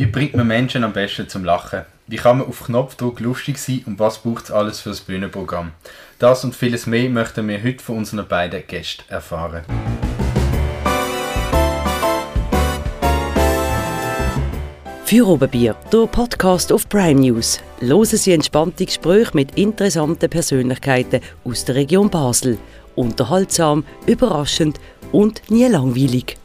Wie bringt man Menschen am besten zum Lachen? Wie kann man auf Knopfdruck lustig sein und was braucht es alles für das Bühnenprogramm? Das und vieles mehr möchten wir heute von unseren beiden Gästen erfahren. Für Oberbier, der Podcast auf Prime News. Hören Sie entspannte Gespräche mit interessanten Persönlichkeiten aus der Region Basel. Unterhaltsam, überraschend und nie langweilig.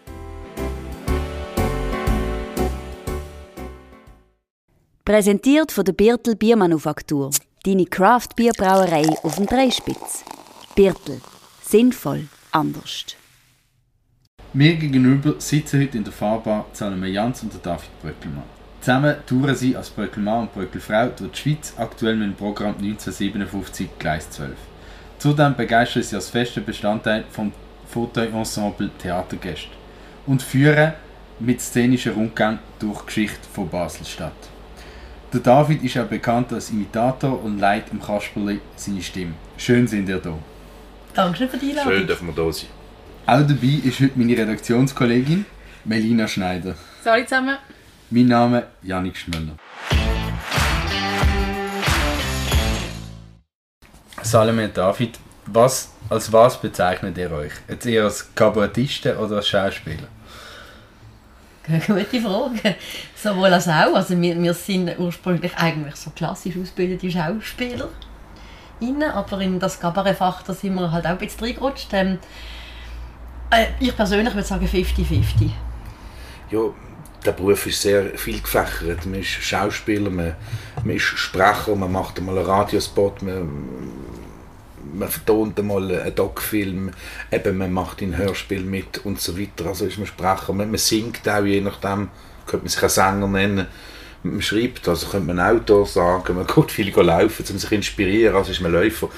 Präsentiert von der Birtel Biermanufaktur. Deine Craft-Bierbrauerei auf dem Dreispitz. Birtel. Sinnvoll. Anders. Mir gegenüber sitzen heute in der Fahrbar Salome Jans und David Bröckelmann. Zusammen touren sie als Bröckelmann und Bröckelfrau durch die Schweiz, aktuell mit dem Programm 1957 Gleis 12. Zudem begeistern sie als fester Bestandteil vom Fauteuil-Ensemble Theatergäste und führen mit szenischen Rundgang durch die Geschichte von Basel-Stadt. Der David ist auch bekannt als Imitator und leitet im Kasperli seine Stimme. Schön sind ihr da. Danke für die Einladung. Schön, dass wir da sind. Auch dabei ist heute meine Redaktionskollegin Melina Schneider. Hallo zusammen. Mein Name ist Janik Schmöller. Salome David, was, als was bezeichnet ihr euch? Jetzt eher als Kabarettisten oder als Schauspieler? Gute Frage. Sowohl als auch. Also wir, wir sind ursprünglich eigentlich so klassisch ausgebildete Schauspieler. aber in das Kabarettfach da sind wir halt auch ein bisschen reingerutscht. Ähm, äh, ich persönlich würde sagen 50-50. Ja, der Beruf ist sehr viel gefächert. Man ist Schauspieler, man, man ist Sprecher, man macht einmal einen Radiospot, man, man vertont einmal einen Doc-Film, eben man macht ein Hörspiel mit und so weiter. Also ist man Sprecher, man, man singt auch, je nachdem, könnte man sich einen Sänger nennen. Man schreibt, also könnte man Autor sagen, man geht viel laufen, um sich zu inspirieren, also ist man Läufer.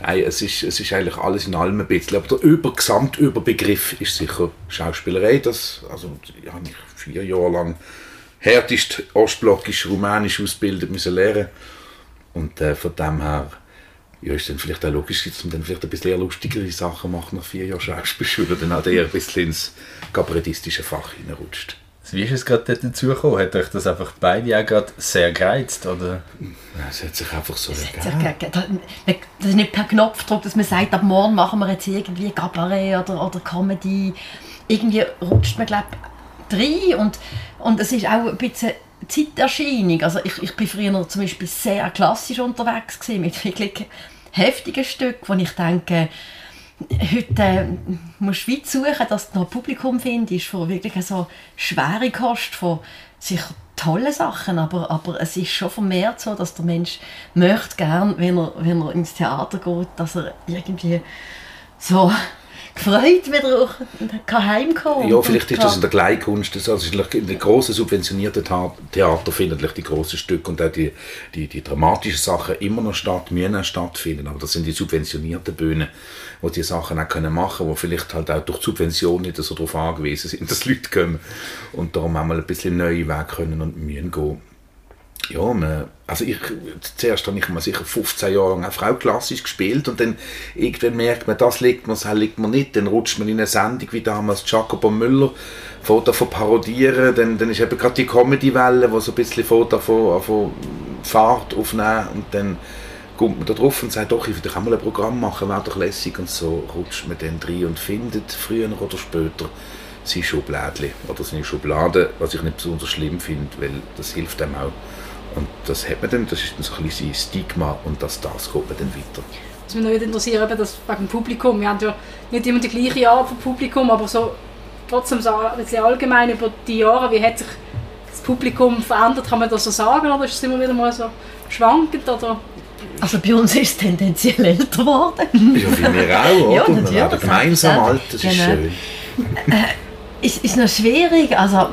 Nein, es ist, es ist eigentlich alles in allem ein bisschen. Aber der Über Gesamtüberbegriff ist sicher Schauspielerei. Das, also, ich habe mich vier Jahre lang härtest ostblockisch rumänisch ausgebildet müssen lernen. Und äh, von dem her ja, ist dann vielleicht auch logisch, dass man dann vielleicht ein bisschen eher lustigere Sachen macht nach vier Jahren Schauspielschule, dann auch eher ein bisschen ins kabarettistische Fach hineinrutscht. Wie ist es gerade dazu gekommen? Hat euch das einfach beide auch gerade sehr gereizt? Oder? Es hat sich einfach so ergeben. Das ist nicht per Knopfdruck, dass man sagt, ab morgen machen wir jetzt irgendwie Cabaret oder, oder Comedy. Irgendwie rutscht man, glaube ich, rein. Und, und es ist auch ein bisschen Zeiterscheinung. Also ich, ich bin früher zum Beispiel sehr klassisch unterwegs gewesen, mit wirklich heftigen Stücken, wo ich denke, heute äh, musst du weit suchen, dass du noch ein Publikum findest, von wirklich so schwere Kost, von sicher tolle Sachen, aber, aber es ist schon vermehrt so, dass der Mensch möchte gern, wenn er, wenn er ins Theater geht, dass er irgendwie so gefreut wieder auch heimkommen Ja, vielleicht ist das in der Kleinkunst, also in den grossen subventionierten Theater finden die grossen Stücke und auch die, die, die dramatischen Sachen immer noch statt, müssen auch stattfinden, aber das sind die subventionierten Bühnen, wo die Sachen auch können machen können, wo vielleicht halt auch durch Subventionen nicht so darauf angewiesen sind, dass Leute kommen und darum auch mal ein bisschen neue Wege können und müssen gehen ja, man, also ich, zuerst habe ich mal sicher 15 Jahre lang auch Frau klassisch gespielt und dann irgendwann merkt man, das liegt mir, das liegt mir nicht, dann rutscht man in eine Sendung wie damals Jacobo Müller, Foto von parodieren, dann, dann ist eben gerade die Comedy-Welle, wo so ein bisschen Foto von, von Fahrt aufnehmen und dann kommt man da drauf und sagt, doch, ich würde auch mal ein Programm machen, wäre doch lässig. Und so rutscht man dann rein und findet früher oder später sein Schublädchen oder seine Schublade, was ich nicht besonders schlimm finde, weil das hilft einem auch und das hat man dann, das ist dann so ein bisschen Stigma und das, das geht man dann weiter. Was mich noch interessiert, eben das wegen dem Publikum. Wir haben ja nicht immer die gleiche Art von Publikum, aber so trotzdem so allgemein über die Jahre, wie hat sich das Publikum verändert, kann man das so sagen oder ist es immer wieder mal so schwankend oder? Also bei uns ist es tendenziell älter geworden. Ja, wie wir auch, oder? Ja, natürlich. Wir werden gemeinsam alt, das ist genau. schön. Äh, ist, ist noch schwierig, also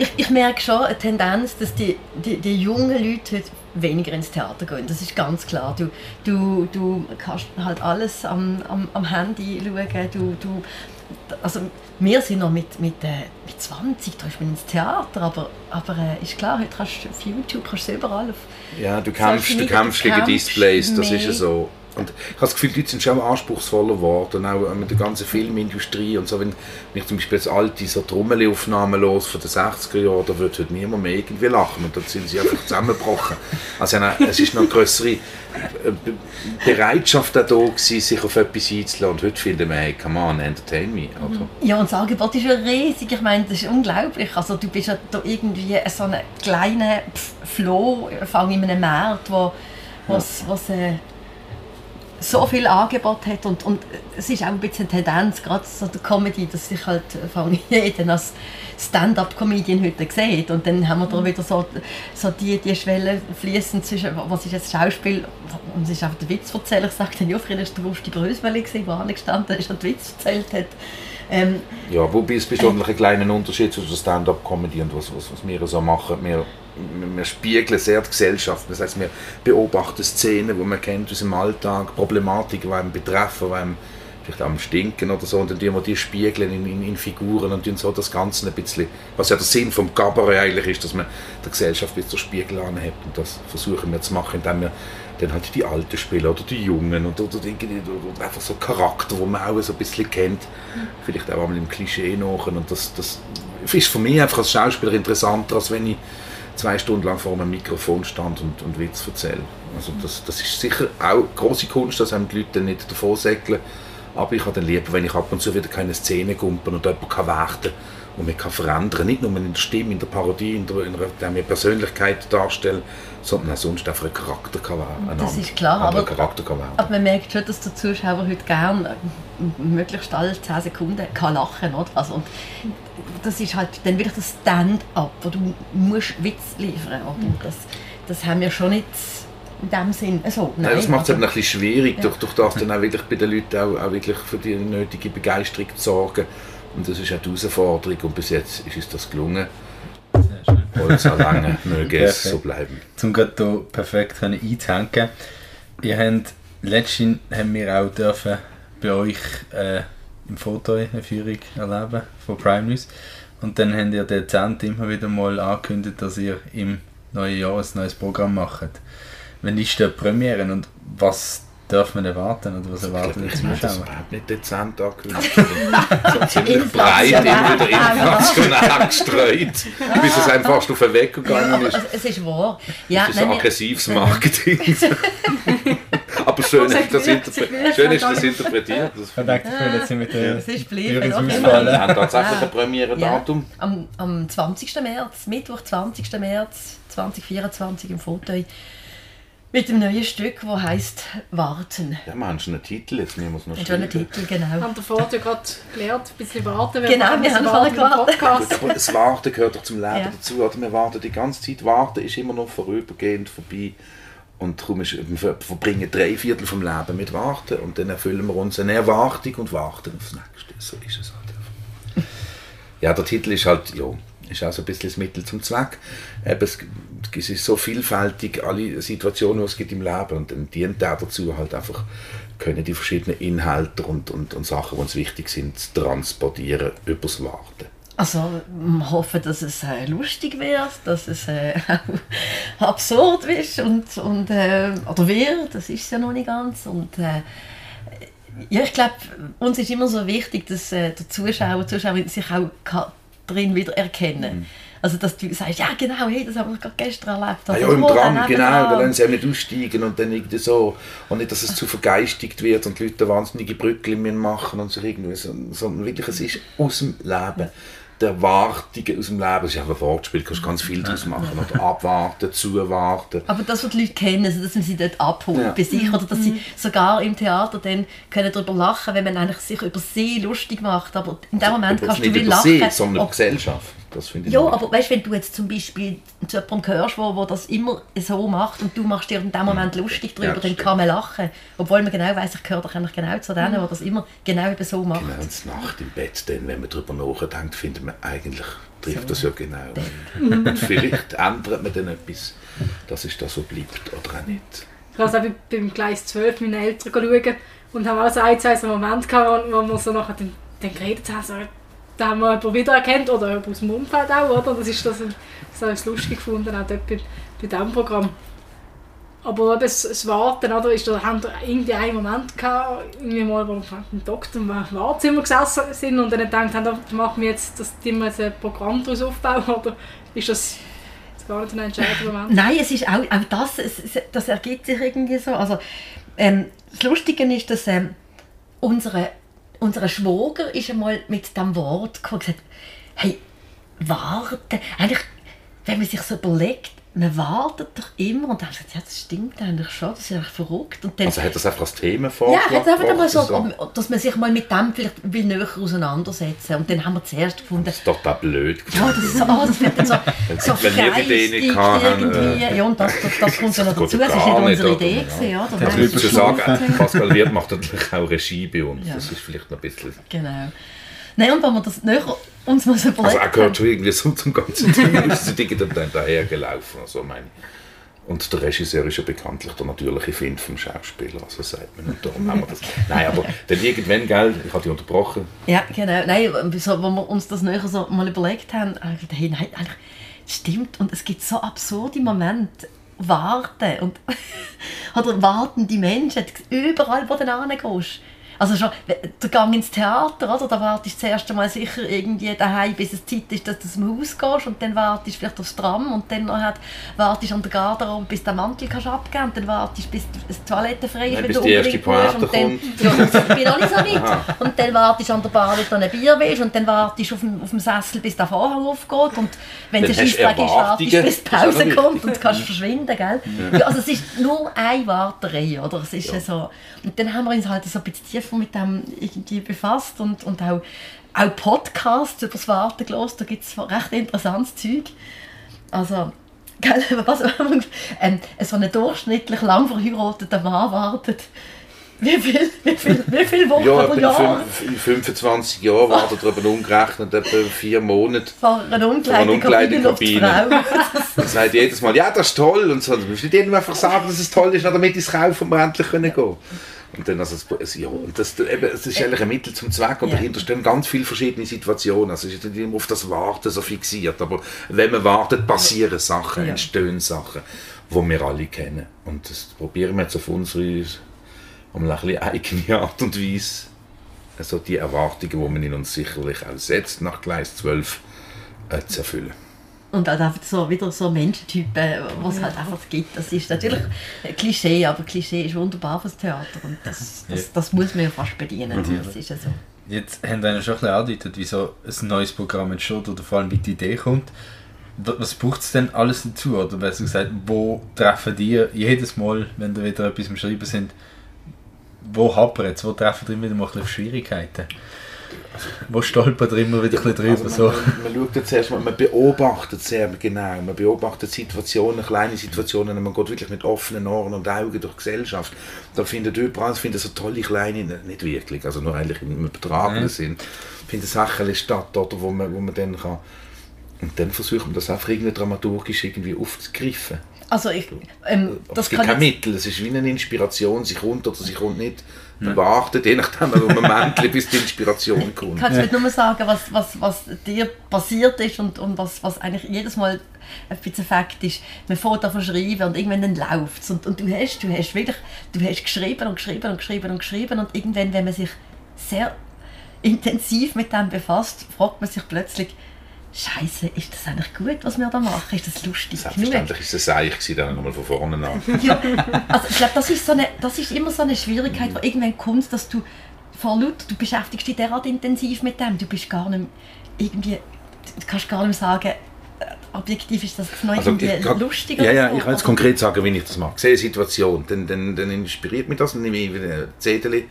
ich, ich merke schon eine Tendenz, dass die, die, die jungen Leute heute weniger ins Theater gehen. Das ist ganz klar. Du, du, du kannst halt alles am, am, am Handy schauen. Du, du, also wir sind noch mit, mit, äh, mit 20, da ist man ins Theater, aber, aber äh, ist klar, heute kannst du auf YouTube kannst du überall auf Ja, du kämpfst, du kämpfst gegen Displays, das ist ja so. Und ich habe das Gefühl, die Leute sind schon anspruchsvoller geworden, auch mit der ganzen Filmindustrie und so. Wenn, wenn ich zum Beispiel jetzt alte so Trommelaufnahmen los von den 60er Jahren, da würde heute niemand mehr irgendwie lachen und dann sind sie einfach zusammengebrochen. Also es ist noch eine größere äh, Bereitschaft da gewesen, sich auf etwas einzulassen und heute finden wir, hey, come on, entertain me. Oder? Ja, und das Angebot ist ja riesig, ich meine, das ist unglaublich. Also du bist ja da irgendwie so ein kleiner Floh, fang in einem Markt, wo was, was äh, so viel Angebot hat und, und es ist auch ein bisschen eine Tendenz, gerade so der Comedy, dass sich halt von jedem als Stand-up-Comedian heute sieht und dann haben wir da wieder so, so die, die Schwelle fließen zwischen, was ist jetzt Schauspiel und es ist einfach der Witzverzähler, ich sage dann, ja, früher war der Rusti Bröswelle, der angestanden ist und Witz erzählt hat. Ähm, ja, wobei es bestimmt äh, ein kleiner Unterschied zwischen Stand-up-Comedy und was, was, was wir so machen. Wir wir spiegeln sehr die Gesellschaft. Das heißt, wir beobachten Szenen, die man kennt aus dem Alltag, Problematiken, die einem betreffen, die einem vielleicht am Stinken oder so, und dann tun wir die spiegeln in, in, in Figuren und so das Ganze ein bisschen, was ja der Sinn vom Cabaret eigentlich ist, dass man der Gesellschaft bis zur Spiegel anhebt und das versuchen wir zu machen, indem wir dann halt die Alten spielen oder die Jungen oder, oder, oder, einfach so Charakter, wo man auch so ein bisschen kennt, vielleicht auch einmal im Klischee nach und das, das ist für mich einfach als Schauspieler interessanter, als wenn ich zwei Stunden lang vor einem Mikrofon stand und, und Witz erzähle. Also das, das ist sicher auch große Kunst, dass einem die Leute nicht davon säckeln. Aber ich habe dann lieber, wenn ich ab und zu wieder keine Szene gumpen und jemanden kann warten und man kann verändern, nicht nur in der Stimme, in der Parodie, in der, in der, der Persönlichkeit darstellen, sondern auch sonst einfach einen Charakter kann werden. Das ist klar, aber, Charakter kann werden. aber man merkt schon, dass der Zuschauer heute gerne möglichst alle 10 Sekunden kann lachen kann. Also, und das ist halt dann wieder das Stand-up, wo du musst Witz liefern musst. Das, das haben wir schon nicht in dem Sinn so. Nein, das macht es also, ein bisschen schwierig, ja. durch, durch das dann auch wirklich bei den Leuten auch, auch wirklich für die nötige Begeisterung zu sorgen. Und das ist auch die Herausforderung und bis jetzt ist uns das gelungen. Holz an lange möge es so bleiben. Zum gerade hier perfekt einzuhängen. Ihr habt, letztens haben wir auch dürfen bei euch äh, im Foto eine Führung erleben von Prime News. Und dann haben ihr dezent immer wieder mal angekündigt, dass ihr im neuen Jahr ein neues Programm macht. Wenn ist die Premiere und was darf man erwarten oder was erwarten die Zuschauer? Das ist nicht dezent angekündigt. so ziemlich breit immer wieder inflationär gestreut, bis es einem fast auf den Weg gegangen ist. Ja, es ist wahr. Ja, das ist ein aggressives Marketing. Aber schön, ist das, schön ist das interpretiert. Das Verdammt, ich jetzt mit der Es ist geblieben. Wir haben tatsächlich ein Premiere-Datum. Ja, am, am 20. März, Mittwoch, 20. März 2024 im Foto. Mit dem neuen Stück, das heisst Warten. Ja, man hat schon einen Titel, jetzt müssen wir es noch schreiben. einen Titel, genau. Wir haben davor ja gerade gelernt, ein bisschen warten. Genau, wir haben vorher gewartet. Aber das Warten gehört doch zum Leben ja. dazu. Oder wir warten die ganze Zeit. Warten ist immer noch vorübergehend vorbei. Und darum ist, wir verbringen drei Viertel vom Leben mit Warten und dann erfüllen wir uns eine Erwartung und warten aufs Nächste. So ist es halt einfach. Ja, der Titel ist halt, ja, ist auch so ein bisschen das Mittel zum Zweck. Es, es ist so vielfältig, alle Situationen, die es gibt im Leben und dann dient er dazu halt einfach, können die verschiedenen Inhalte und, und, und Sachen, die uns wichtig sind, transportieren übers Warten. Also wir hoffen, dass es äh, lustig wird, dass es äh, absurd ist und, und äh, oder wird, das ist ja noch nicht ganz. Und, äh, ja, ich glaube, uns ist immer so wichtig, dass äh, der Zuschauer, Zuschauerin sich auch drin wieder erkennen mhm. Also, dass du sagst, ja genau, hey, das haben wir gerade gestern erlebt. Ah, ja, im Tram, genau, da lassen sie auch nicht aussteigen und dann irgendwie so. Und nicht, dass es zu vergeistigt wird und die Leute wahnsinnige Brückchen machen und so irgendwie, sondern wirklich, es ist aus dem Leben Erwartungen aus dem Leben. Das ist einfach ein Wortspiel, kannst ganz viel daraus machen. Oder abwarten, zuwarten. Aber das, was die Leute kennen, also dass man sie dort abholt ja. bei sich, oder dass sie mhm. sogar im Theater dann können darüber lachen wenn man eigentlich sich über sie lustig macht. Aber in dem Moment kannst du nicht lachen. Sie, sondern über Gesellschaft. Das finde ich Ja, nicht. aber weißt, wenn du jetzt zum Beispiel zu jemandem hörst, wo, wo das immer so macht und du machst dir in dem Moment mhm. lustig darüber, ja, dann kann man lachen. Obwohl man genau weiß, ich gehöre doch eigentlich genau zu denen, die das immer genau eben so macht. Genau, und Nacht im Bett, dann, wenn man darüber nachdenkt, findet man eigentlich, trifft so. das ja genau. und vielleicht ändert man dann etwas, dass es da so bleibt oder auch nicht. Ich habe auch beim Gleis 12 meine Eltern schauen und haben auch so ein, zwei so Momente gehabt, wo wir so nachher dann, dann geredet haben, so, da haben wir jemanden wiedererkannt oder aus dem Umfeld auch, oder? Das ist das, das habe ich lustig gefunden, auch dort bei, bei diesem Programm. Aber das, das Warten, oder, ist da, haben wir irgendwie einen Moment gehabt, irgendwie mal, wo wir im Doktor im Wartezimmer gesessen sind und dann gedacht haben, da machen wir jetzt, das wir jetzt ein Programm daraus aufbauen, oder ist das gar nicht ein entscheidender Moment? Nein, es ist auch, auch das, es, das ergibt sich irgendwie so. Also, ähm, das Lustige ist, dass ähm, unsere, unser Schwager ist einmal mit dem Wort gekommen und gesagt, hey, warte, eigentlich, wenn man sich so überlegt, man wartet doch immer und dann ich gesagt, ja, das stimmt eigentlich schon, das ist eigentlich verrückt. Und dann, Also hat das einfach als Thema ja, vorgeschlagen? hat einfach mal so, so. dass man sich mal mit dem vielleicht will näher auseinandersetzen Und dann haben wir zuerst gefunden, Das ist total blöd. ja, das ist so, oh, das wird dann so, so freistig irgendwie. äh, Ja, und das, das, das kommt ja noch das dazu. Das ja ist nicht unsere oder? Idee Ja. gewesen, ja. Nein, drüber zu sagen, Pascal Wirth macht natürlich auch Regie bei uns. Ja. Das ist vielleicht noch ein bisschen... Genau. Nein, und wenn wir das näher uns mal so Also überlegt er gehört schon irgendwie so zum ganzen Ding. ist digital dann dahergelaufen. Also meine. Und der Regisseur ist ja bekanntlich der natürliche Find vom Schauspieler, also sagt man. Und darum haben wir das. Nein, aber dann irgendwann, gell, ich habe dich unterbrochen. Ja, genau. Nein, so, als wir uns das näher so mal überlegt haben, habe ich gedacht, hey, nein, eigentlich stimmt. Und es gibt so absurde Momente. Warten. Und, oder warten die Menschen. Überall, wo du hingehst. Also schon der Gang ins Theater, oder? da wartest du das erste Mal sicher irgendwie daheim, bis es Zeit ist, dass du zum Haus gehst und dann wartest du vielleicht aufs Tram und dann noch halt wartest du an der Garderobe, bis du den Mantel kannst abgeben und dann wartest du, bis die Toilette frei ist, Nein, wenn du unbedingt musst. Und dann, ja, das- ich bin noch nicht so weit. Und dann wartest du an der Bar, bis du ein Bier willst und dann wartest du auf dem, auf dem Sessel, bis der Vorhang aufgeht und wenn es du Scheissdreck ist, wartest du, bis die Das Pause kommt und kannst verschwinden, gell? Ja, also es ist nur eine Warterei, oder? Es ist ja. so. Und dann haben wir uns halt so ein bisschen tiefer mit dem irgendwie befasst und, und auch, auch Podcasts über das Warten gehört. Da gibt es recht interessantes Zeug. Also, gell, was, ähm, so ein durchschnittlich lang verheirateter Mann wartet. Wie viel, wie viel, wie viel Wochen Ja, pro Jahr fünf- 25 Jahre wartet darüber umgerechnet, etwa vier Monate. vor einer Umkleidekabine. Er sagt jedes Mal, ja, das ist toll. Und so, du musst nicht jedem einfach sagen, dass es toll ist, damit ins Kaufen wir endlich können gehen und dann, also, es, ja, und das, eben, es ist eigentlich ein Mittel zum Zweck und Ja. dahinter stehen ganz viele verschiedene Situationen. Also es ist nicht immer auf das Warten so fixiert, aber wenn man wartet, passieren Sachen, Ja. entstehen Sachen, die wir alle kennen. Und das probieren wir jetzt auf unsere um eine bisschen eigene Art und Weise also die Erwartungen, die man in uns sicherlich auch setzt, nach Gleis 12 äh, zu erfüllen. Und auch einfach so, wieder so Menschentypen, was es halt einfach gibt. Das ist natürlich ein Klischee, aber Klischee ist wunderbar fürs Theater und das, das, das muss man ja fast bedienen. Das ist ja so. Jetzt haben wir schon ein bisschen angedeutet, wie so ein neues Programm entsteht oder vor allem wie die Idee kommt. Wa- Was braucht es denn alles dazu? Oder besser gesagt, wo treffen die jedes Mal, wenn da wieder etwas am Schreiben sind, wo hapert es? Wo treffen die immer wieder mal ein bisschen auf Schwierigkeiten? Wo stolpert immer wieder ein bisschen drüber? Also so? man, man, schaut jetzt man beobachtet sehr genau, man beobachtet Situationen, kleine Situationen, und man geht wirklich mit offenen Ohren und Augen durch die Gesellschaft. Da findet überall, findet so tolle kleine, nicht wirklich, also nur eigentlich im übertragenen Mhm. Sinn, findet Sachen statt, oder, wo, man, wo man dann kann, und dann versucht man das einfach irgendwie dramaturgisch irgendwie aufzugreifen. Also ich, ähm, das es gibt kann kein jetzt, Mittel, es ist wie eine Inspiration, sie kommt oder sie kommt nicht. Man wartet, je nachdem, einen Moment, bis die Inspiration kommt. kannst du nicht nur sagen, was, was, was dir passiert ist und, und was, was eigentlich jedes Mal ein bisschen Fakt ist. Man fährt davon schreiben und irgendwann dann läuft es. Und, und du, hast, du hast wirklich du hast geschrieben und geschrieben und geschrieben und geschrieben und irgendwann, wenn man sich sehr intensiv mit dem befasst, fragt man sich plötzlich, Scheiße, ist das eigentlich gut, was wir da machen? Ist das lustig? Selbstverständlich ist es Seich, gewesen, dann nochmal von vorne an. Ja, also ich glaube, das ist, so eine, das ist immer so eine Schwierigkeit, wo irgendwann kommt, dass du vor Leute, du beschäftigst dich derart intensiv mit dem, du bist gar nicht irgendwie, du kannst gar nicht sagen, äh, objektiv ist das noch Also, irgendwie ich lustig Ja, ja, so, ich kann jetzt konkret sagen, wie ich das mache. Ich sehe eine Situation, dann, dann, dann inspiriert mich das, dann nehme ich wieder ein Zettel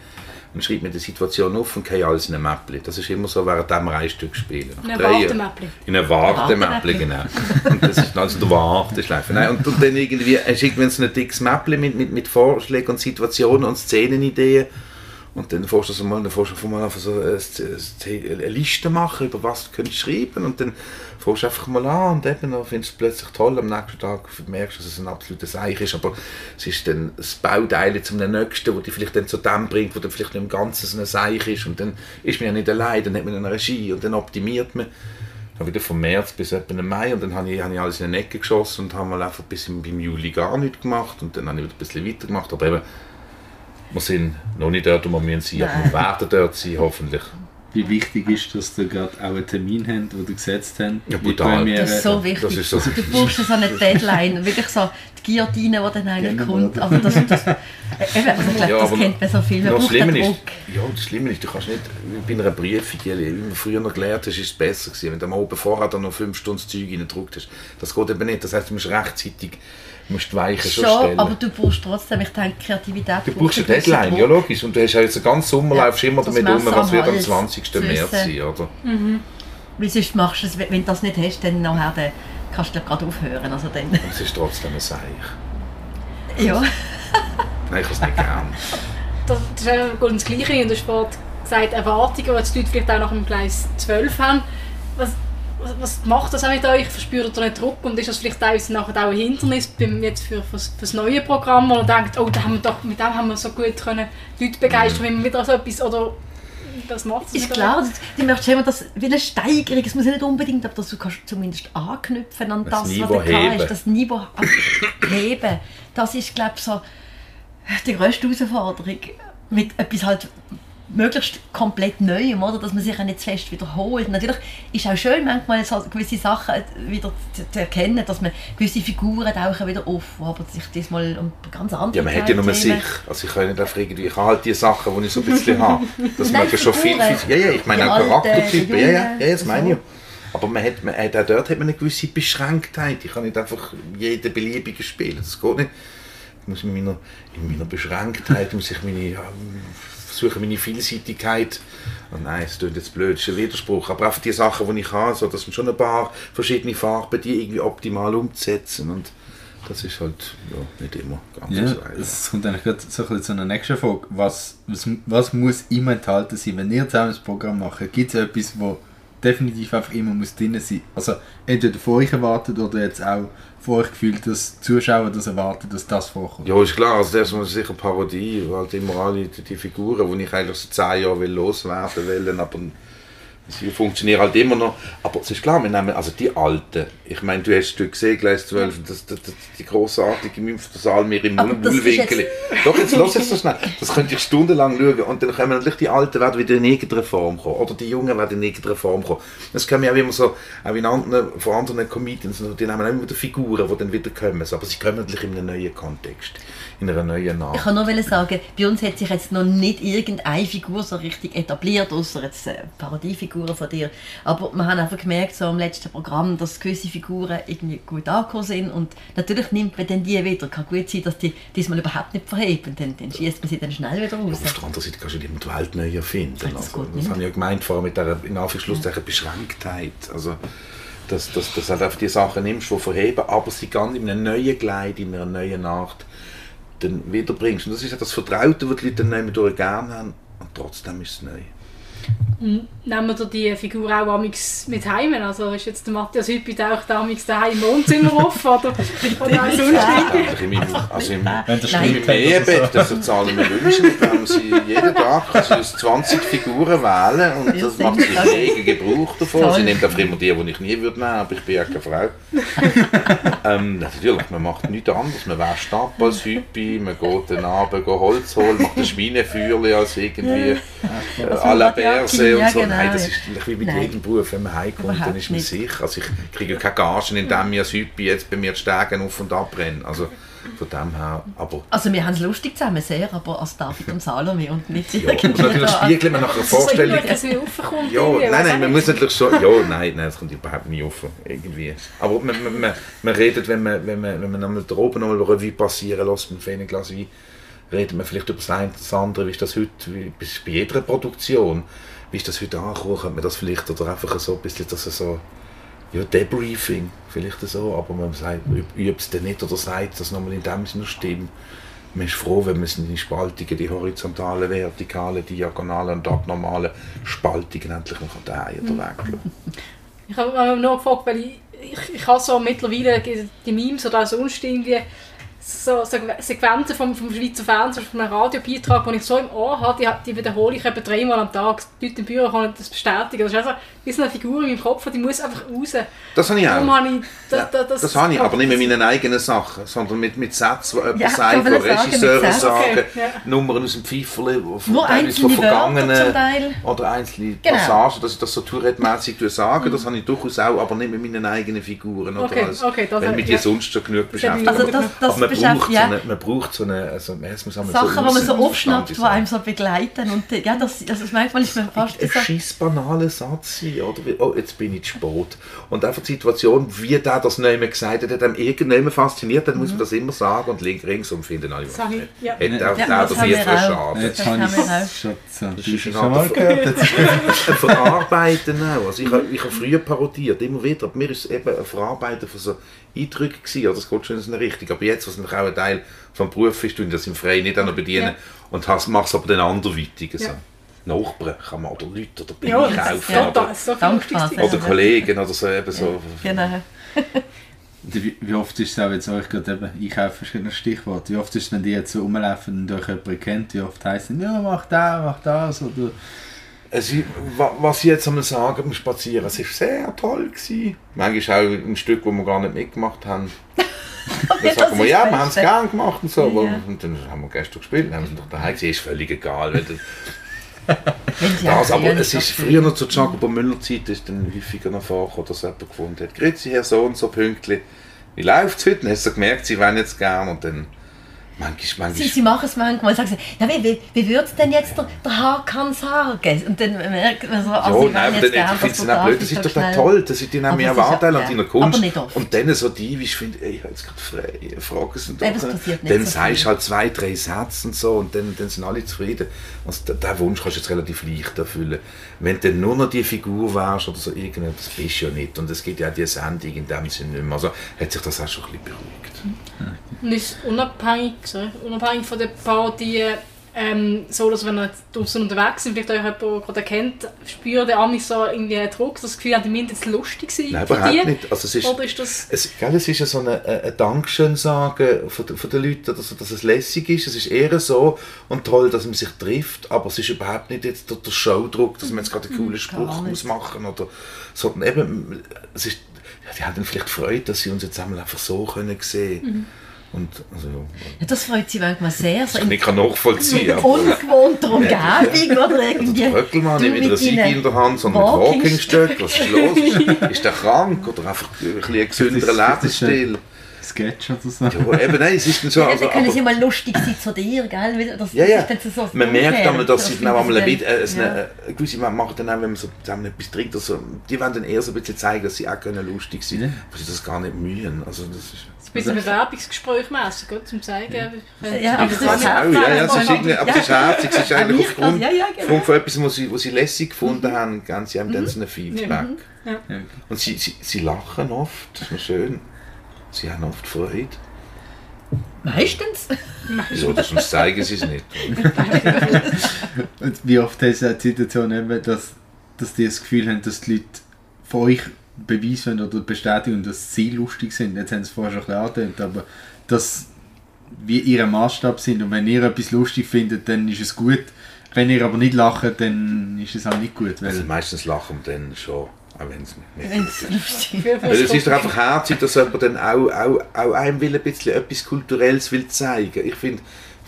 und schreibe mir die Situation auf und gehe alles in ein Mäppli. Das ist immer so, während wir ein Stück spielen. Nach In ein drei Jahren- Wartemäppli. In ein Wartemäppli, genau. Und das ist also der Warteschleife. Nein, und, und dann irgendwie, hast du irgendwann so ein dickes Mäppli mit, mit, mit Vorschlägen und Situationen und Szenenideen. Und dann fährst du so mal, dann fährst du mal einfach so eine, eine, Liste machen, über was du könntest schreiben. Und dann fährst du einfach mal an und eben dann findest du es plötzlich toll, am nächsten Tag merkst du, dass es ein absoluter Seich ist, aber es ist dann das Bauteil zum nächsten, wo dich vielleicht dann zu dem bringt, wo dann vielleicht nicht im Ganzen so ein Seich ist. Und dann ist man ja nicht allein, dann hat man eine Regie und dann optimiert man. Dann wieder vom März bis etwa Mai. Und dann habe ich, habe ich alles in eine Ecke geschossen und habe mal einfach bis im, im Juli gar nichts gemacht. Und dann habe ich wieder ein bisschen weitergemacht. Aber eben, wir sind noch nicht dort, wo wir müssen sein, aber wir werden dort sein, hoffentlich. Wie wichtig ist, dass ihr gerade auch einen Termin habt, den ihr gesetzt habt? Ja, brutal. Das ist so wichtig. Ist so- Du brauchst so eine Deadline, wirklich so die Guillotine, die dann eigentlich Genau, kommt. Aber das, das, eben, also ich glaube, Ja, das kennt man so viel. Man Ja, das braucht den Schlimme ist, Druck. ja, das Schlimme ist, du kannst nicht, bei einer Prüfung, wie man früher noch gelernt hast, ist es besser gewesen. Wenn du am Abend vorher dann noch fünf Stunden Zeug reingedruckt hast. Das geht eben nicht. Das heisst, du musst rechtzeitig musst die Weichen schon, Schon, stellen. aber du brauchst trotzdem, ich denke, Kreativität Du brauchst eine Deadline, ja logisch. Und du hast ja jetzt den ganzen Sommer Ja, laufst immer damit um, was am wird am Hals 20. zu März sein, oder? Weil sonst machst du es, wenn du das nicht hast, dann nachher dann kannst du gerade aufhören. Also dann, Und es ist trotzdem ein Seich. ja. Nein, ich habe es nicht gern. Das ist ja gut das Gleiche. Und du hast vorhin gesagt, Erwartungen, die jetzt die Leute vielleicht auch nach dem Gleis 12 haben. Was, was, macht das auch mit euch? Verspürt ihr nicht Druck? Und ist das vielleicht auch, nachher auch ein Hindernis beim, jetzt für, für, für das neue Programm, wo man denkt, oh, da haben wir doch, mit dem haben wir so gut können Leute begeistern, wenn wir wieder so etwas, oder was macht es Ist klar, das- du möchtest immer das wie eine Steigerung, es muss ja nicht unbedingt, aber dass du kannst zumindest anknüpfen an Das das, was gehabt heben. hast, das Niveau heben. Das ist, glaube ich, so die grösste Herausforderung, mit etwas halt möglichst komplett Neuem, oder? dass man sich auch nicht zu fest wiederholt. Natürlich ist auch schön, manchmal so gewisse Sachen wieder zu, zu erkennen, dass man gewisse Figuren tauchen wieder auf, aber sich diesmal um ganz andere Ja, man hat ja nur sich. Also ich kann nicht einfach irgendwie, ich habe halt die Sachen, die ich so ein bisschen habe. Das ja schon viel, viel, ja, ja, ich meine Die auch Alten, Charaktertypen, ja, ja, ja, das meine ich. Aber man hat, man hat, auch dort hat man eine gewisse Beschränktheit. Ich kann nicht einfach jeden beliebigen spielen, das geht nicht. Ich muss in meiner, in meiner Beschränktheit muss ich meine, ja, versuche meine Vielseitigkeit, oh nein, es klingt jetzt blöd, das ist ein Widerspruch, aber einfach die Sachen, die ich habe, so, das sind schon ein paar verschiedene Farben, die irgendwie optimal umzusetzen und das ist halt ja, nicht immer ganz Ja, so einfach. es kommt eigentlich gerade so ein bisschen zu einer nächsten Frage. Was, was, was muss immer enthalten sein, wenn ihr zusammen das Programm macht? Gibt es etwas, wo definitiv einfach immer muss drin sein? Also entweder von euch erwartet oder jetzt auch von euch gefühlt, dass Zuschauer das erwarten, dass das vorkommt? Ja, ist klar, also das ist sicher Parodie, weil halt immer alle die, die Figuren, die ich eigentlich seit 10 Jahren loswerden will, aber sie funktionieren halt immer noch. Aber es ist klar, wir nehmen also die alten, ich meine, du hast Stück gesehen, Gleis 12, das, das, das, die grossartige Münster Salmir im Mullwinkel. Doch, jetzt lass jetzt so schnell, das könnte ich stundenlang schauen. Und dann können natürlich die Alten werden wieder in irgendeiner Form kommen. Oder die Jungen werden in irgendeiner Form kommen. Das können wir auch immer so, auch in anderen, von anderen Comedians, die nehmen auch immer wieder Figuren, die dann wieder kommen, aber sie kommen natürlich in einem neuen Kontext, in einer neuen Ich Nacht. kann nur sagen, bei uns hat sich jetzt noch nicht irgendeine Figur so richtig etabliert, außer jetzt äh, Parodiefiguren von dir. Aber wir haben einfach gemerkt, so im letzten Programm, dass gewisse Figuren irgendwie gut angekommen sind. Und natürlich nimmt man dann die wieder. Kann gut sein, dass die diesmal überhaupt nicht verheben. Dann, dann schießt man sie dann schnell wieder raus. Auf der anderen Seite kannst du nicht die Welt neu erfinden. Das Also, das nicht. habe ich ja gemeint vorher mit dieser, in Anführungsschlusszeichen, Beschränktheit. Also, dass, dass, dass du halt einfach die Sachen nimmst, die verheben, aber sie ganz in einem neuen Kleid, in einer neuen Nacht dann wiederbringst. Und das ist ja das Vertraute, was die Leute dann durch gerne haben. Und trotzdem ist es neu. Nehmen wir die Figur auch amix mit heim? Also ist jetzt der Matthias Hüppi taucht amix daheim im Wohnzimmer auf? Oder, oder auch sonst irgendwie? Also in meinem, also im, Wenn. Im Ehebett, das zahlen wir Wünsche, da haben sie jeden Tag aus 20 Figuren wählen und das macht sie regen Gebrauch davon. Toll. Sie nimmt einfach immer die, die ich nie würde nehmen, aber ich bin ja keine Frau. ähm, natürlich, man macht nichts anderes. Man wäscht ab als Hüppi, man geht den Abend Holz holen, macht ein Schweinefeuerchen als irgendwie äh, à la Berse und Ja, so. genau, Nein, das ja. ist wie Nein. jedem Beruf, wenn man heimkommt, dann ist man nicht. sicher. Also ich kriege keine Gagen, indem ich als Hüppi jetzt bei mir die Stege auf und ab renne. Also von dem her, aber Also wir haben es lustig zusammen, sehr, aber als David und Salome und nicht Ja, irgendwie natürlich da- spiegeln wir nach einer So Vorstellung. gut, dass wir raufkommen. Ja, nein, nein, auch man nicht. muss natürlich schon. Ja, nein, nein, das kommt überhaupt nicht auf. Irgendwie. Aber man, man, man, man redet, wenn man, wenn man, wenn man einmal da oben nochmal Revue passieren lässt mit einem Glas Wein, redet man vielleicht über das eine oder das andere, wie ist das heute, wie, bei jeder Produktion, wie ist das heute angekommen, könnte man das vielleicht, oder einfach so ein bisschen, dass es so, ja, Debriefing, vielleicht so, aber man sagt, übt es dann nicht oder sagt das nochmal in dem Sinne stimmt. Man ist froh, wenn man es in die Spaltungen, die horizontalen, vertikalen, diagonalen und abnormalen Spaltungen endlich mal drehen oder weglassen. Ich habe mich nur gefragt, weil ich, ich, ich habe so mittlerweile die Memes oder auch sonst irgendwie so, Sequenzen vom, vom Schweizer Fernsehen, von einem Radiobeitrag, die ich so im Ohr habe, die, die wiederhole ich etwa dreimal am Tag. Die Leute im Büro können das bestätigen. Das ist also wie so eine Figur in meinem Kopf, die muss einfach raus. Das habe ich auch. Darum habe ich, da, Ja, da, das, habe ich, aber nicht mit meinen eigenen Sachen, sondern mit, mit Sätzen, die jemand Ja, sagt, die Regisseure sagen, Okay, ja. Nummern aus dem Pfeiferli, von, von vergangenen oder einzelne Genau. Passagen, dass ich das so Tourette-mässig sage, das habe ich durchaus auch, aber nicht mit meinen eigenen Figuren. Oder Okay, als, okay, das wenn mich die sonst schon genug Das beschäftigt. Also das, das man, beschäftigt, braucht so ja. eine, man braucht so eine, also, es muss Sachen, die man so aufschnappt, die einem so begleiten. Und äh, ja, das, also manchmal ist man fast ein so... scheiß banaler Satz sein, oder? Wie, Oh, jetzt bin ich zu spät. Und einfach die Situation, wie der das nicht mehr gesagt hat, hat einem irgendjemand fasziniert, dann muss man das immer sagen und link ringsum finden alle. Ich, ja. Hätte auch Ja, der das auch. schade. Jetzt Das habe ich es schon, mal ein gehört. Verarbeiten auch. Also ich, habe- ich habe früher parodiert, immer wieder. Aber mir ist es eben ein Verarbeiten von so Eindrücken gewesen. Das geht schon in so eine Richtung. Aber jetzt, was natürlich auch ein Teil vom Beruf ist, ich das im Freien nicht auch bedienen. Ja. Und mache es aber dann anderweitig. So. Ja. Nachbarn kann man oder Leute oder Ja, Bier das kaufen. ist Ja. Oder, so oder Kollegen oder so. Eben so. Genau. Wie, oft ist es auch jetzt euch gerade eben, ich habe verschiedene Stichworte, wie oft ist es, wenn die jetzt so rumlaufen und euch jemand kennt, wie oft heisst es, ja mach das, mach das oder Es, was ich jetzt einmal sagen beim Spazieren, es war sehr toll. Gewesen. Manchmal auch ein Stück, wo wir gar nicht mitgemacht haben. Dann das sagen wir, ja, das wir haben es gern gemacht und so. Ja. Und dann haben wir gestern gespielt, dann haben es doch daheim gesehen, ist völlig egal. Das, das, aber es das ist früher noch zur Jacobo Müller Zeit, ist dann häufiger noch vorgekommen, dass jemand gefunden hat, grüezi Herr so und so pünktlich, wie läuft es heute? Dann hast du gemerkt, sie wollen jetzt gern und dann manchmal, Sie, manchmal sie machen es manchmal, sagen sie, ja, wie, wie, wie würde es denn jetzt der, der Hakan sagen? Und dann merkt man so, Ja, also, nein, dann finde ich es auch blöd, das ist doch dann toll, das ist dann auch mehr Anteil ja- an deiner Kunst. aber nicht oft. Und dann so divisch finde ich, ey, ich habe jetzt gerade Fragen sind Eben, Dann so sagst du halt zwei, drei Sätze und so und dann, dann sind alle zufrieden. Also den, den Wunsch kannst du jetzt relativ leicht erfüllen. Wenn du dann nur noch die Figur wärst oder so irgendetwas, bist du ja nicht. Und es gibt ja auch die Sendung in dem Sinne nicht mehr. Also hat sich das auch schon ein bisschen beruhigt. Und ist unabhängig, sorry, unabhängig von der Parodie ähm, so, dass wenn ihr draußen unterwegs sind, vielleicht euch jemand gerade erkennt, spürt der Ami so irgendwie einen Druck, das Gefühl, die müssen jetzt lustig sein Nein, überhaupt nicht. Also es ist, Oder ist das... Es, gell, es ist ja so eine, eine Dankeschön sagen von, den- von den Leuten, dass, dass es lässig ist. Es ist eher so und toll, dass man sich trifft, aber es ist überhaupt nicht jetzt der, der Showdruck, dass man jetzt gerade einen coolen Spruch muss machen oder sondern eben, es ist, ja, die haben vielleicht Freude, dass sie uns jetzt einmal einfach so können sehen und also, ja, das freut sie manchmal sehr, so ich kann nachvollziehen. aber- ungewohnter Umgebung oder irgendwie. Der Bröckelmann nicht mit einer mit Siege in der Hand, sondern mit Walking Walkingstöcken. Was ist los? Ist der krank oder einfach ein bisschen ein gesünderer Das ist- das ist, Lebensstil? Sketch oder so. Ja, eben, nein, es ist dann so. Ja, Also, dann können aber- sie mal lustig sein zu dir, gell? Das, Ja, das ja. dann so das Man merkt dann, dass sie Das dann auch einmal ein bisschen, sie äh, dann- eine, äh, gewisse man macht dann auch, wenn man so zusammen etwas trinkt, also, die wollen dann eher so ein bisschen zeigen, dass sie auch können lustig sein Ja. können, aber sie das gar nicht mühen. Also das ist, Ein bisschen Bewerbungsgespräch mäßig, gut, zum zeigen. Ja, aber das wie- ist auch, ja, ja, es ist wie- irgendwie, aber es ist herzig, es ist eigentlich Ja, aufgrund, ja, ja, genau. von etwas, was sie, was sie lässig gefunden haben, geben sie einem dann so ein Feedback. Ja. Ja. Und sie, sie, sie lachen oft, das ist schön. Sie haben oft Freude. Meistens. Wieso, das sonst zeigen sie es nicht. Und wie oft hast du die Situation, eben, dass, dass die das Gefühl haben, dass die Leute von euch beweisen oder bestätigen, dass sie lustig sind. Jetzt haben sie es vorher schon ein bisschen angedeutet, aber dass wir ihr Maßstab sind und wenn ihr etwas lustig findet, dann ist es gut. Wenn ihr aber nicht lacht, dann ist es auch nicht gut. Weil Also meistens lachen wir dann schon, auch wenn es nicht Wenn gut es ist. lustig Weil es ist doch einfach herzig, dass jemand dann auch, auch, auch einem will ein bisschen etwas Kulturelles will zeigen. Ich finde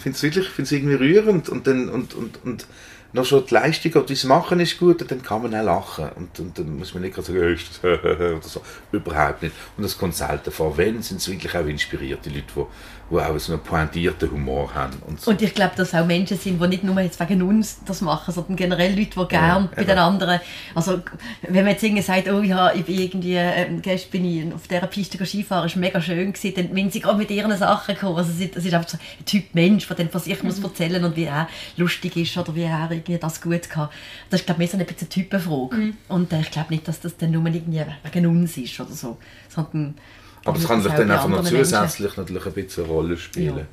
es wirklich ich find's irgendwie rührend und, dann, und, und, und noch schon die Leistung oder das Machen ist gut, und dann kann man auch lachen. Und, und dann muss man nicht gerade sagen, «Äh, ist das oder so. Überhaupt nicht. Und das kommt selten vor. Wenn, sind es wirklich auch inspirierte Leute, die, die auch so einen pointierten Humor haben. Und, so. Und ich glaube, dass auch Menschen sind, die nicht nur jetzt wegen uns das machen, sondern generell Leute, die gern bei eben. den anderen, also wenn man jetzt irgendwie sagt, oh ja, ich bin irgendwie, ähm, gestern bin ich auf dieser Piste Skifahren, ist mega schön gewesen, dann wenn sie gerade mit ihren Sachen kommen, also es ist, einfach so ein Typ Mensch, der dann von sich muss erzählen und wie er lustig ist oder wie er irgendwie das gut kann. Das ist glaube ich mehr so bisschen eine Typenfrage. Und äh, ich glaube nicht, dass das dann nur irgendwie wegen uns ist oder so, sondern Aber es kann sich dann einfach noch Menschen- zusätzlich natürlich ein bisschen eine Rolle spielen. Ja.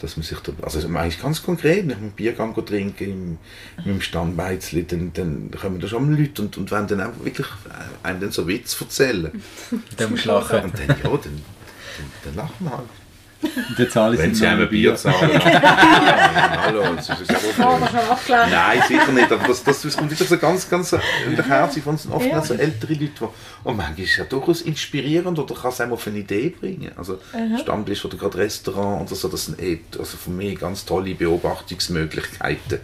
Dass man sich da, also eigentlich ganz konkret, wenn ich einen Biergang trinke im, im Stammbeizli, dann, dann kommen da schon Leute und, und wollen dann auch wirklich äh, einem dann so Witz erzählen. dann musst du lachen. Und dann, ja, dann, dann, dann lachen wir halt. Und dann zahle ich Wenn sie einem ein Bier zahlen. Hallo, das ist ja auch. Nein, sicher nicht. Aber das, das, das kommt wirklich so ganz, ganz in der Herz von sind oft Ja. so ältere Leute, die, und manchmal ist es ja durchaus inspirierend oder kann es einem auf eine Idee bringen. Also Stammtisch oder gerade Restaurant oder so, das sind eh, also für mich ganz tolle Beobachtungsmöglichkeiten.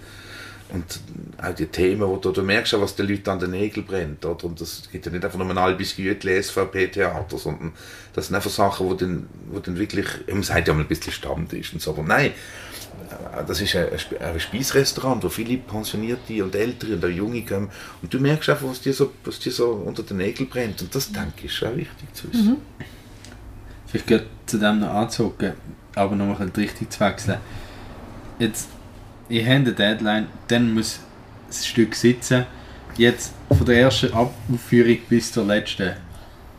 Und auch die Themen, wo du, du merkst ja, was den Leuten an den Nägeln brennt. Oder? Und das gibt ja nicht einfach nur ein halbes Gütli SVP-Theater, sondern das sind einfach Sachen, wo dann, wo dann wirklich, man sagt ja mal ein bisschen Stammtisch und so, aber nein, äh, das ist ein, ein Sp- ein Speisrestaurant, wo viele Pensionierte und Ältere und auch Junge kommen. Und du merkst einfach, was dir so, was dir so unter den Nägeln brennt. Und das, denke ich, ist auch wichtig zu wissen. Vielleicht geht zu dem noch anzocken, aber noch mal die Richtung zu wechseln. Jetzt, ich habe eine Deadline, dann muss das Stück sitzen. Jetzt von der ersten Aufführung bis zur letzten.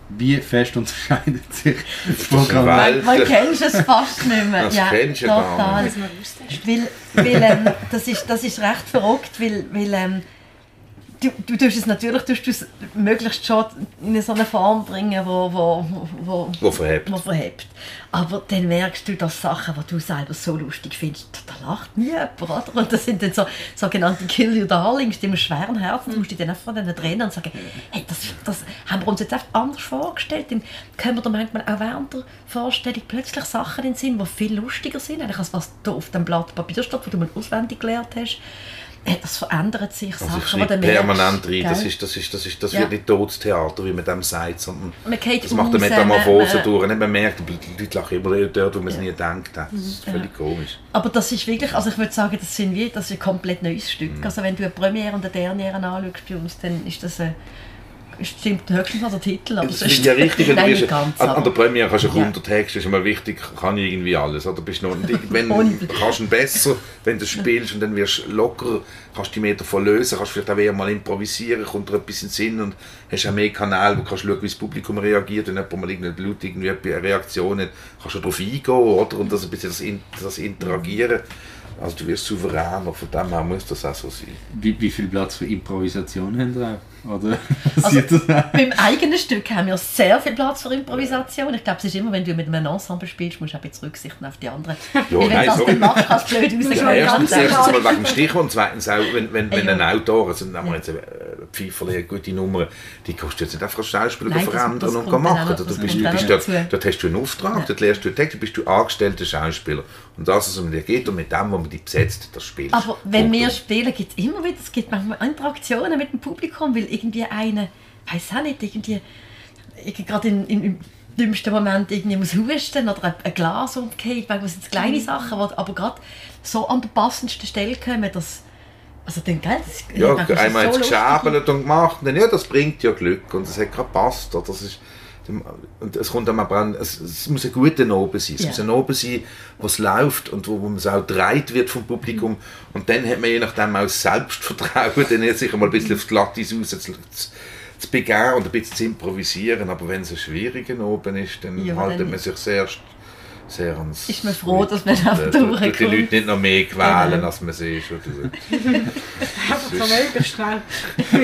Wie fest unterscheidet sich das Programm? Man, man kennst es fast nicht mehr. Das ja, kennst du gar total. nicht. Muss man austesten. Weil, weil ähm, das, ist, das ist recht verrückt, weil, weil ähm, du, du tust es natürlich tust du es möglichst schon in so eine Form bringen, wo, wo, wo, Wo verhebt. wo verhebt. Aber dann merkst du, dass Sachen, die du selber so lustig findest, da, da lacht nie jemand. Oder? Und das sind dann so sogenannte Kill You Darlings, die mit schweren Herzen, musst du dann einfach von denen trennen und sagen, hey, das, das haben wir uns jetzt einfach anders vorgestellt. Dann können wir da manchmal auch während der Vorstellung plötzlich Sachen in den Sinn, die viel lustiger sind, eigentlich als was da auf dem Blatt Papier steht, wo du mal auswendig gelernt hast. Äh, Das verändert sich Also Sachen, die du merkst, permanent rein. Das, ist, das, ist, das, ist, das Ja. wird nicht Todestheater, wie man dem sagt, sondern Man das macht eine Metamorphose man- durch. Man merkt, die Leute lachen immer dort, wo man es nie gedacht hat. Das ist völlig komisch. Aber das ist wirklich, also ich würde sagen, das, sind wie, das ist ein komplett neues Stück. Mhm. Also wenn du eine Premiere und eine Derniere anschaust bei uns, dann ist das ein, stimmt höchstens noch der Titel. Aber Das ist ja du Nein, bist, ganz, an, an der Premiere kannst du Ja. 100 Texte, ist immer wichtig, kann ich irgendwie alles. Oder bist noch, irgendwann kannst du ihn besser, wenn du spielst und dann wirst du locker, kannst die Meter verlösen, kannst vielleicht auch eher mal improvisieren, kommt dir etwas in den Sinn und hast auch mehr Kanäle, wo kannst du schauen, wie das Publikum reagiert, wenn jemand mal irgendeine Blut irgendwie eine Reaktion hat, kannst du darauf eingehen, oder? Und das ein bisschen das, das Interagieren. Also du wirst souveräner, von dem her muss das auch so sein. Wie, wie viel Platz für Improvisation haben wir auch? Oder Also, das beim eigenen Stück haben wir sehr viel Platz für Improvisation. Ich glaube, es ist immer, wenn du mit einem Ensemble spielst, musst du auch ein bisschen Rücksicht nehmen auf die anderen. Ja, wenn nein, du das dann machst, kannst du blöd. Ja, erstens, erstens mal wegen dem Stichwort und zweitens auch, wenn, wenn, wenn Ja. ein Autor, also nehmen wir jetzt eine Pfeiferle, eine gute Nummer, die kannst du jetzt nicht einfach als Schauspieler Nein, das- verändern das und kommt machen. auch- Da das bist, du bist dort, dort hast du einen Auftrag, Ja. dort lernst du einen Text, dort bist du angestellter Schauspieler. Und das, was um dir geht und mit dem, wo man dich besetzt, das spielst Aber wenn Punkt. wir spielen, gibt es immer wieder, es gibt manchmal Interaktionen mit dem Publikum, weil irgendwie einer, weiß auch nicht, irgendwie, irgendwie gerade in, in, im dümmsten Moment irgendwie muss husten oder ein, ein Glas umgekehrt, weil das sind kleine Sachen, die aber gerade so an der passendsten Stelle kommen, dass, also dann, gell, das, Ja, einmal so geschäbelt und gemacht, und dann, ja, das bringt ja Glück und es hat gerade passt. Oder? Das ist, und es kommt aber an, es, es muss ein guter Oben sein. Es Ja. muss ein Oben sein, wo es läuft und wo, wo es auch gedreht wird vom Publikum. Und dann hat man je nachdem auch Selbstvertrauen, dann sich mal ein bisschen aufs Glatteis raus zu, zu, begehen und ein bisschen zu improvisieren. Aber wenn es ein schwieriger Oben ist, dann Ja, haltet dann man sich sehr, sehr ans Ist man froh, dass Äh, tut- tut die. Leute nicht noch mehr quälen, Genau. als man sie ist. Oder so. Möglichst schnell.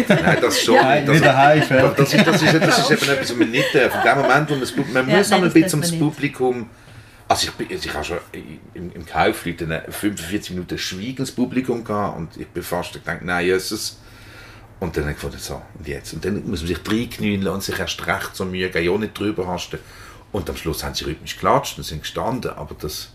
Nein, das schon. Nein, das, das, das, ist, das, ist, das ist eben etwas, was man nicht darf. In dem Moment, wo man, das, man Ja, muss nein, ein das bisschen ums. Publikum. Also ich, bin- ich habe schon im, im Kaufleuten 45 Minuten Schweigen ins Publikum gehabt und ich bin fast gedacht, nein, Jesus. Und dann habe ich gefunden, so, und jetzt? Und dann muss man sich reinknüllen und sich erst recht so Mühe geben, ja nicht drüber hasten. Und am Schluss haben sie rhythmisch geklatscht und sind gestanden, aber das,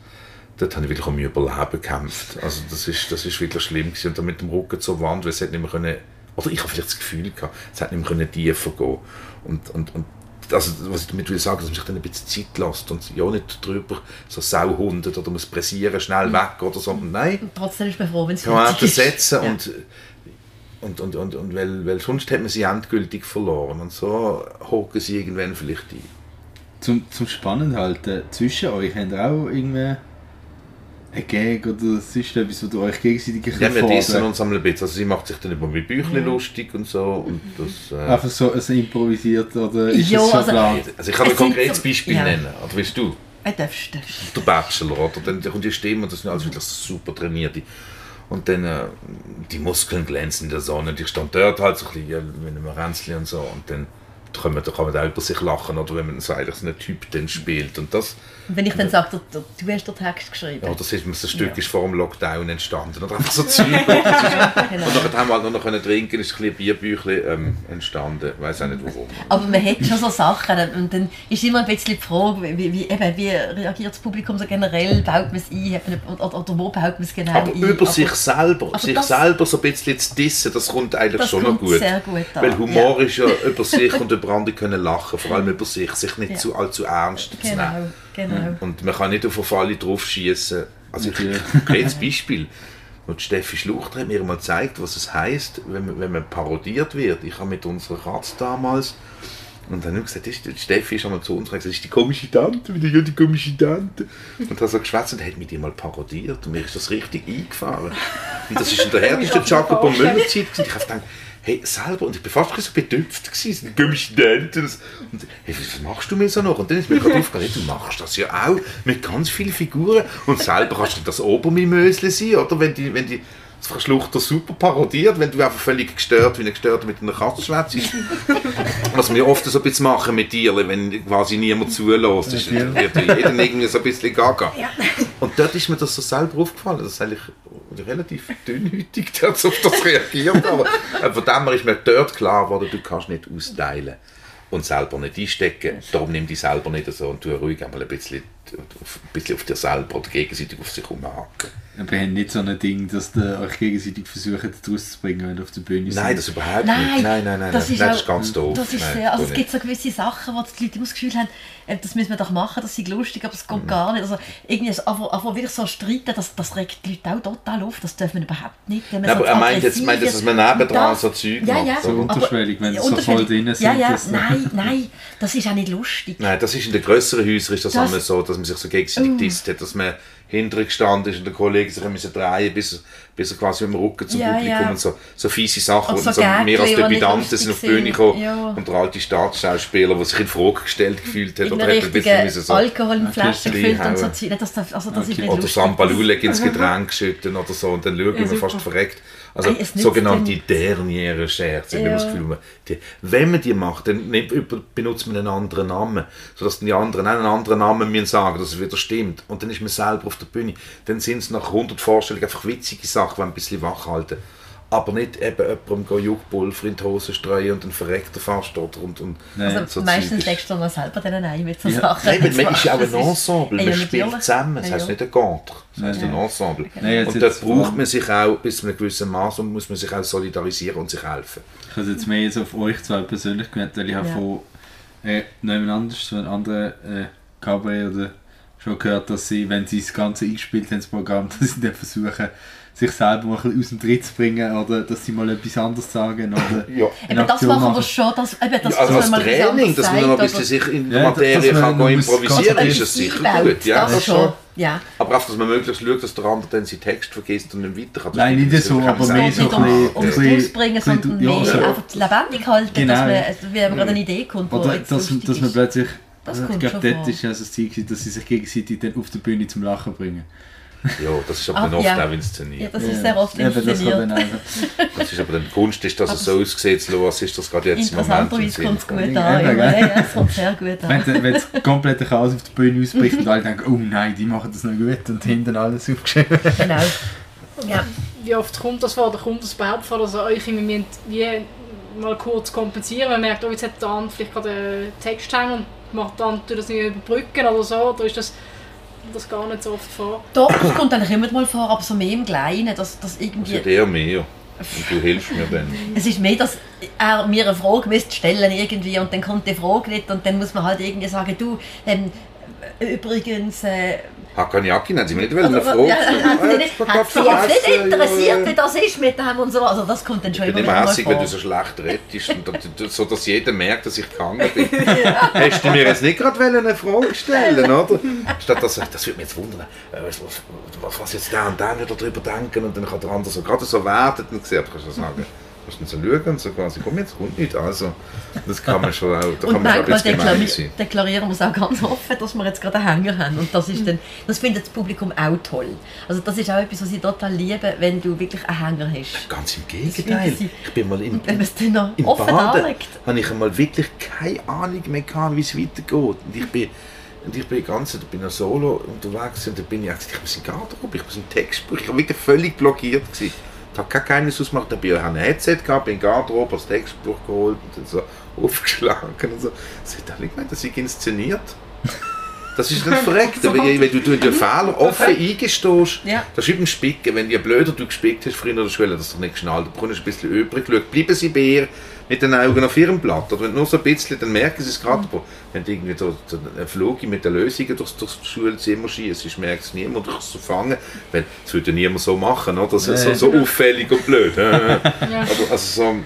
dort habe ich wirklich um mein Überleben gekämpft. Also das ist, das ist wirklich schlimm gewesen. Und dann mit dem Rücken zur Wand, weil es hat nicht mehr können, oder ich habe vielleicht das Gefühl gehabt, es hat nicht mehr können tiefer gehen. Und, und, und also, was ich damit will sagen, dass man sich dann ein bisschen Zeit lässt und ja nicht drüber so Sauhundet oder muss pressieren, schnell weg oder so. Nein, Trotzdem ist man froh, wenn es fertig ist. setzen Ja. und, und, und, und, und weil, weil sonst hat man sie endgültig verloren. Und so hocken sie irgendwann vielleicht ein. Zum, zum Spannend halten, zwischen euch habt ihr auch irgendwie ein Gag oder sonst etwas, wo du euch gegenseitig ein Ja, bisschen wir dissen fordert? uns ein bisschen. Also sie macht sich dann über mein Büchlein lustig und so. Und das, äh, Einfach so ein improvisiert oder ist Ja, es schon also- geplant? also ich kann ein konkretes so- Beispiel ja. nennen. Oder willst du? Äh, darfst, darfst. Der Bachelor, oder? Dann kommt die Stimme und das sind alles wirklich super trainierte. Und dann äh, die Muskeln glänzen in der Sonne. Die stand dort halt so ein bisschen ja, mit einem Ränzchen und so. Und dann da kann man, da kann man über sich lachen, oder wenn man so eigentlich so einen Typ dann spielt. Und das, wenn ich dann sage, du, hast den Text geschrieben. ja, das, ist, das Stück Ja. ist vor dem Lockdown entstanden. Oder einfach so Zeug. Genau. Und dann haben wir halt noch können trinken, ist ein bisschen Bierbüchlein ähm, entstanden. Ich weiß auch nicht warum. Aber man hat schon so Sachen und dann ist immer ein bisschen die Frage, wie, wie, eben, wie reagiert das Publikum so generell, baut man es ein oder, oder wo baut man es genau Aber ein. über sich selber, aber sich das- selber so ein bisschen zu dissen, das kommt eigentlich Das schon kommt noch gut. sehr gut an, Weil Humor ist ja über sich und über andere können lachen, vor allem über sich, sich nicht Ja. zu allzu ernst zu nehmen. Genau. Und man kann nicht auf alle drauf schießen. Also ich Natürlich. konkretes Beispiel. Und Steffi Schluchter hat mir mal gezeigt, was es heißt, wenn man, wenn man parodiert wird. Ich habe mit unserer Katze damals und dann habe ich gesagt, ist, Steffi ist einmal zu uns und gesagt, das ist die komische Tante, wieder ja die komische Tante. Und hat so geschwätzt und hat mit ihr mal parodiert und mir ist das richtig eingefahren. Und das ist in der härtesten Jacopo Müller Zeit. gewesen. Ich habe gedacht, hey, selber, und ich bin fast bisschen bedüpft gewesen, die komische Tante. Und, hey, was machst du mir so noch? Und dann ist mir gerade aufgefallen, du machst das ja auch mit ganz vielen Figuren und selber kannst du das Obermimösle sein, oder? Wenn die, wenn die das Frau Schluchter super parodiert, wenn du einfach völlig gestört, wie ein Gestörter mit einer Katze schwätzt. Was wir oft so ein bisschen machen mit dir, wenn quasi niemand zulässt, ist, wird ja jeder irgendwie so ein bisschen gaga. Und dort ist mir das so selber aufgefallen, dass eigentlich relativ dünnhütig dort auf das reagiert. Aber äh, von dem her ist mir dort klar geworden, du kannst nicht austeilen und selber nicht einstecken. Darum nimm dich selber nicht so und tu ruhig einmal ein bisschen, auf, ein bisschen auf dir selber oder gegenseitig auf sich umhaken. Wir haben nicht so ein Ding, dass ihr euch gegenseitig versucht, daraus zu bringen, wenn ihr auf der Bühne seid. Nein, das überhaupt Nein, nicht. Nein, nein, nein, das nein, ist nein, das ist ganz doof. Das ist Nein, sehr, also es gibt so gewisse Sachen, wo die Leute immer das Gefühl haben, äh, das müssen wir doch machen, das ist lustig, aber es Mhm. geht gar nicht. Also irgendwie so, aber, aber wirklich so streiten, das, das regt die Leute auch total auf, das dürfen wir überhaupt nicht. Wenn man so aber er meint jetzt- meint jetzt, ist. dass man nebendran Das- so Zeug ja, macht, ja, so aber- unterschwellig, wenn ja, sie so voll drin Ja, sind, ja, dass- nein, nein, das ist auch nicht lustig. Nein, das ist in den grösseren Häusern ist das, Das- einmal so, dass man sich so gegenseitig disst hat, dass man hinterher gestanden ist und der Kollege sich müssen drehen bis, bis er quasi mit dem Rücken zum Ja, Publikum ja. und so, so fiese Sachen. Und Und so so, wir als Debütanten sind auf die. Bühne gekommen Ja. und der alte Staatsschauspieler, der sich in Frage gestellt gefühlt hat, oder hat ein bisschen so... Alkohol in Flaschen Okay. gefüllt und so. Nein, Das, darf- also das ist nicht Oder lustig. Sambalulek ins Getränk schütten oder so und dann schauen wir super. fast verreckt. Also sogenannte derniere Scherze. Ja. das Gefühl, die, wenn man die macht, dann über- benutzt man einen anderen Namen, sodass die anderen einen anderen Namen müssen sagen, dass es wieder stimmt. Und dann ist man selber auf der Bühne. Dann sind es nach 100 Vorstellungen einfach witzige Sachen, die ein bisschen wach halten. Aber nicht eben jemandem Juckpulver in die Hose streuen und dann verreckt er fast oder und, und Nein. Also so meistens legst du dann selber denen ein mit so Ja. Sachen. Nein, man, ist ja auch ein Ensemble, man spielt zusammen, das heisst nicht ein Contre, das heisst ein Ensemble. Nein, und vor braucht man sich auch bis zu einem gewissen Maß und muss man sich auch solidarisieren und sich helfen. Ich habe jetzt mehr jetzt auf euch zwei persönlich gemerkt, weil ich habe von äh, jemand anders, so einem anderen äh, Cabaret oder schon gehört, dass sie, wenn sie das Ganze eingespielt haben, das Programm, dass sie dann versuchen, sich selber mal ein bisschen aus dem Tritt zu bringen oder dass sie mal etwas anderes sagen oder Ja. Eben, das Aktion machen wir machen. schon, das, eben, das, Ja, also dass als man mal etwas Training, dass man noch ein bisschen sich in dass- Materie dass man kann improvisieren, oder ist das sicher einbaut, gut. Ja, das schon. Ja. Aber einfach, dass man möglichst schaut, dass der andere dann seinen Text vergisst und nicht weiter kann. Das Nein, nicht das so, kann man aber mehr Es so ein nicht bisschen- ein bisschen- sondern ja, mehr so- einfach lebendig halten, Genau. dass man, also, wenn man gerade eine Idee kommt, wo Oder dass, dass man plötzlich, Das ich kommt glaube, schon dort ist ja das Ziel, dass sie sich gegenseitig dann auf der Bühne zum Lachen bringen. Ja, das ist aber dann oft ja. auch Ja, inszeniert. das ist sehr oft das inszeniert. einfach. Das ist aber dann die Kunst, ist, dass es so aussieht, so als ist das gerade jetzt im Moment. Interessanterweise kommt es gut Ja, an. Ja, ja, es kommt sehr gut an. Wenn, wenn es komplett Chaos auf der Bühne ausbricht und alle denken, oh nein, die machen das noch gut und hinten alles aufgeschrieben. Genau. Ja. Wie oft kommt das vor? Da kommt das überhaupt vor, dass ihr euch irgendwie mal kurz kompensieren Man merkt, oh, jetzt hat dann vielleicht gerade einen Text hängen und macht dann tut das nicht überbrücken oder so. Oder ist das, das gar nicht so oft vor? Doch, das kommt eigentlich immer mal vor, aber so mehr im Kleinen, dass, dass Das irgendwie... wird eher mehr. Und du hilfst mir dann. Es ist mehr, dass er mir eine Frage müsste stellen irgendwie und dann kommt die Frage nicht und dann muss man halt irgendwie sagen, du, ähm, übrigens... Äh, Hakanyaki, nein, sie mir nicht wollen, Frage. ja, hat sie hat jetzt nicht interessiert, ja. wie das ist mit dem und so. Also das kommt dann schon Ich bin immer immer wieder mal hässlich, wenn du so schlecht rettest, und so dass jeder merkt, dass ich gegangen bin. Hast du mir jetzt nicht gerade wollen eine Frage stellen oder? Statt dass, das würde mich jetzt wundern, äh, was, was, was jetzt der und der nicht darüber denken und dann kann der andere so gerade so werden und dann kannst du sagen, kannst du so schauen und so quasi, komm jetzt kommt nicht. Also, das kann man schon auch, da kann Und man schon deklari sein. deklarieren wir es auch ganz offen, dass wir jetzt gerade einen Hänger haben. Und das, ist dann, das findet das Publikum auch toll. Also das ist auch etwas, was ich total liebe, wenn du wirklich einen Hänger hast. Ganz im Gegenteil. sie- Ich bin mal in, Und wenn man es dann noch in offen Baden darlegt. habe ich einmal wirklich keine Ahnung mehr gehabt, wie es weitergeht. Und ich bin, und ich bin ganz, ich bin solo unterwegs und da bin ich, ich muss in den Garderobe, ich muss einen Textbuch, ich war wirklich völlig blockiert. Gewesen. Ich habe kein Geheimnis ausgemacht, bin ich ein Headset gehabt, bin in Garderobe, das Textbuch geholt und dann so aufgeschlagen und so. Das hat ich gemeint, das ist inszeniert. Das ist nicht verreckt, weil, wenn du den Fehler offen eingestehst, Ja. das ist wie beim Spicken. Wenn je blöder du gespickt hast früher in der Schule, das ist doch nicht geschnallt, du bekommst ein bisschen übrig geschaut. Bleiben sie bei ihr mit den Augen auf ihrem Blatt. Oder wenn nur so ein bisschen, dann merken sie es gerade. Aber wenn du irgendwie so, so einen Flug mit den Lösungen durchs, durchs Schulzimmer schießt, merkt es niemand, du kannst es so fangen. Weil das würde ja niemand so machen, oder? So, so, so auffällig und blöd. Ja. Aber, also so,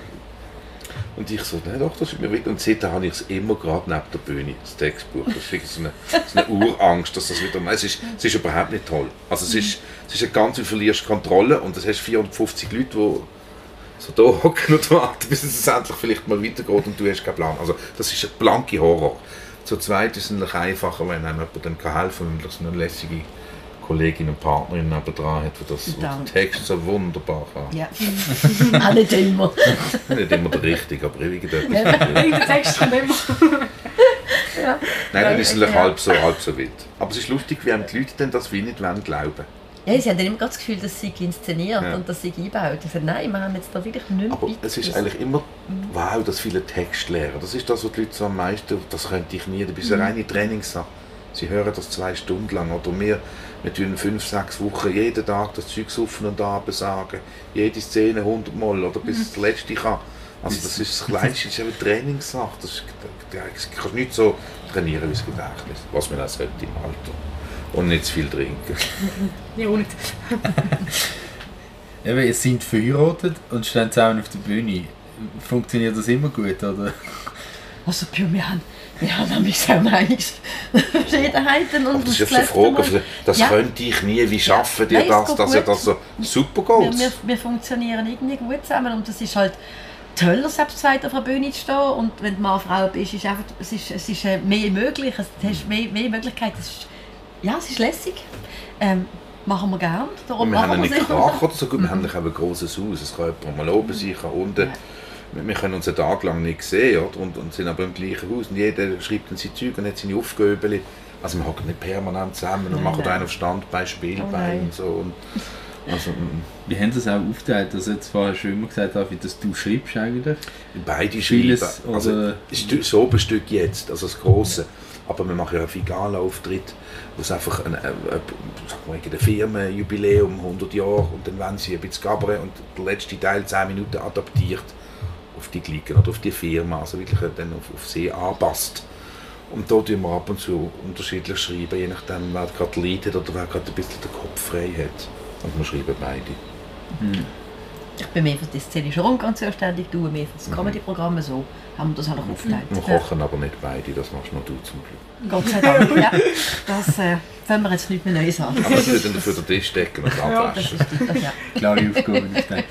und ich so, nein doch, das ist mir wichtig. Und seitdem habe ich es immer gerade neben der Bühne, das Textbuch. Das ist wirklich so eine, so eine Urangst, dass das wieder... Nein, es ist, es ist überhaupt nicht toll. Also es ist, es ist eine ganz, du verlierst Kontrolle und es hast 450 Leute, die so da hocken und warten, bis es endlich vielleicht mal weitergeht und du hast keinen Plan. Also das ist ein blanke Horror. Zu zweit ist es natürlich einfacher, wenn einem jemand dann kann helfen kann, wenn man eine lässige Kollegin und Partnerin nebenan hat, die das den Text so wunderbar kann. Ja. auch nicht immer. Nicht immer der richtige, aber irgendetwas. Irgendein Text kommt immer. Nein, dann ist es natürlich Ja. halb so, halb so wild. Aber es ist lustig, wie einem die Leute dann das wie nicht wollen glauben. Ja, sie haben dann immer das Gefühl, dass sie inszeniert Ja. und dass sie eingebaut. Ich sage, nein, wir haben jetzt da wirklich nichts Aber es ist eigentlich immer, wow, das viele Textlehrer. Das ist das, was die Leute so am meisten, das könnte ich nie, das ist Mhm. eine reine Trainingssache. Sie hören das zwei Stunden lang. Oder wir, wir tun fünf, sechs Wochen jeden Tag das Zeug saufen und sagen. Jede Szene 100 Mal oder bis Mhm. das letzte kann. Also das ist das Kleinste, das ist eine Trainingssache. Das, ist, das kannst du nicht so trainieren wie das Gedächtnis, was man auch sollte im Alter. Und nicht zu viel trinken. Ja, auch nicht. Eben, ihr seid verheiratet und stehen zusammen auf der Bühne. Funktioniert das immer gut, oder? Also, Pio, wir haben, wir haben nämlich so Meinungsverschiedenheiten. Und Aber das ist das eine Frage, das Ja. könnte ich nie. Wie schaffen es das, dass ihr das so super wir, geht? wir, wir funktionieren irgendwie gut zusammen und das ist halt toll, selbst zweit auf der Bühne zu stehen und wenn du mal eine Frau bist, ist einfach, es ist, es ist äh, mehr möglich, es, du hast mehr, mehr Möglichkeiten. Es ist, ja, es ist lässig. Ähm, machen wir gerne, darum wir haben einen es Krach oder so gut, wir haben nämlich auch ein grosses Haus. Es kann jemand mal oben sein, kann unten. Ja. Wir- können uns einen Tag lang nicht sehen oder? Und, und sind aber im gleichen Haus und jeder schreibt dann sein Zeug und hat seine Aufgaben. Also wir hocken nicht permanent zusammen und Nein, machen nein. einen auf Standbein, Spielbein Oh und so. Und, also, mm, Wir haben das auch aufgeteilt, dass jetzt vorher schon immer gesagt habe, dass du schreibst eigentlich. Beide Vieles, schreiben. Also, oder- das Stück- jetzt, also das Grosse. Aber wir machen ja auch Gala-Auftritt, wo es einfach ein, ein, ein, ein Firmenjubiläum, 100 Jahre, und dann wollen sie ein bisschen Cabaret und der letzte Teil 10 Minuten adaptiert auf die Glicken oder auf die Firma, also wirklich dann auf, auf sie anpasst. Und da tun wir ab und zu unterschiedlich schreiben, je nachdem, wer gerade leidet oder wer gerade ein bisschen den Kopf frei hat. Und wir schreiben beide. Ich bin mehr für die szenische Rundgang zuständig, du mehr für das Comedy-Programm, so haben wir das auch noch aufgeteilt. Wir kochen aber nicht beide, das machst nur du zum Glück. Gott sei Dank, ja. Das äh, fangen wir jetzt nicht mehr Neues an. Aber sie dann dafür den Tisch decken und Das abwaschen. ist die, ja. Klare Aufgaben auf den.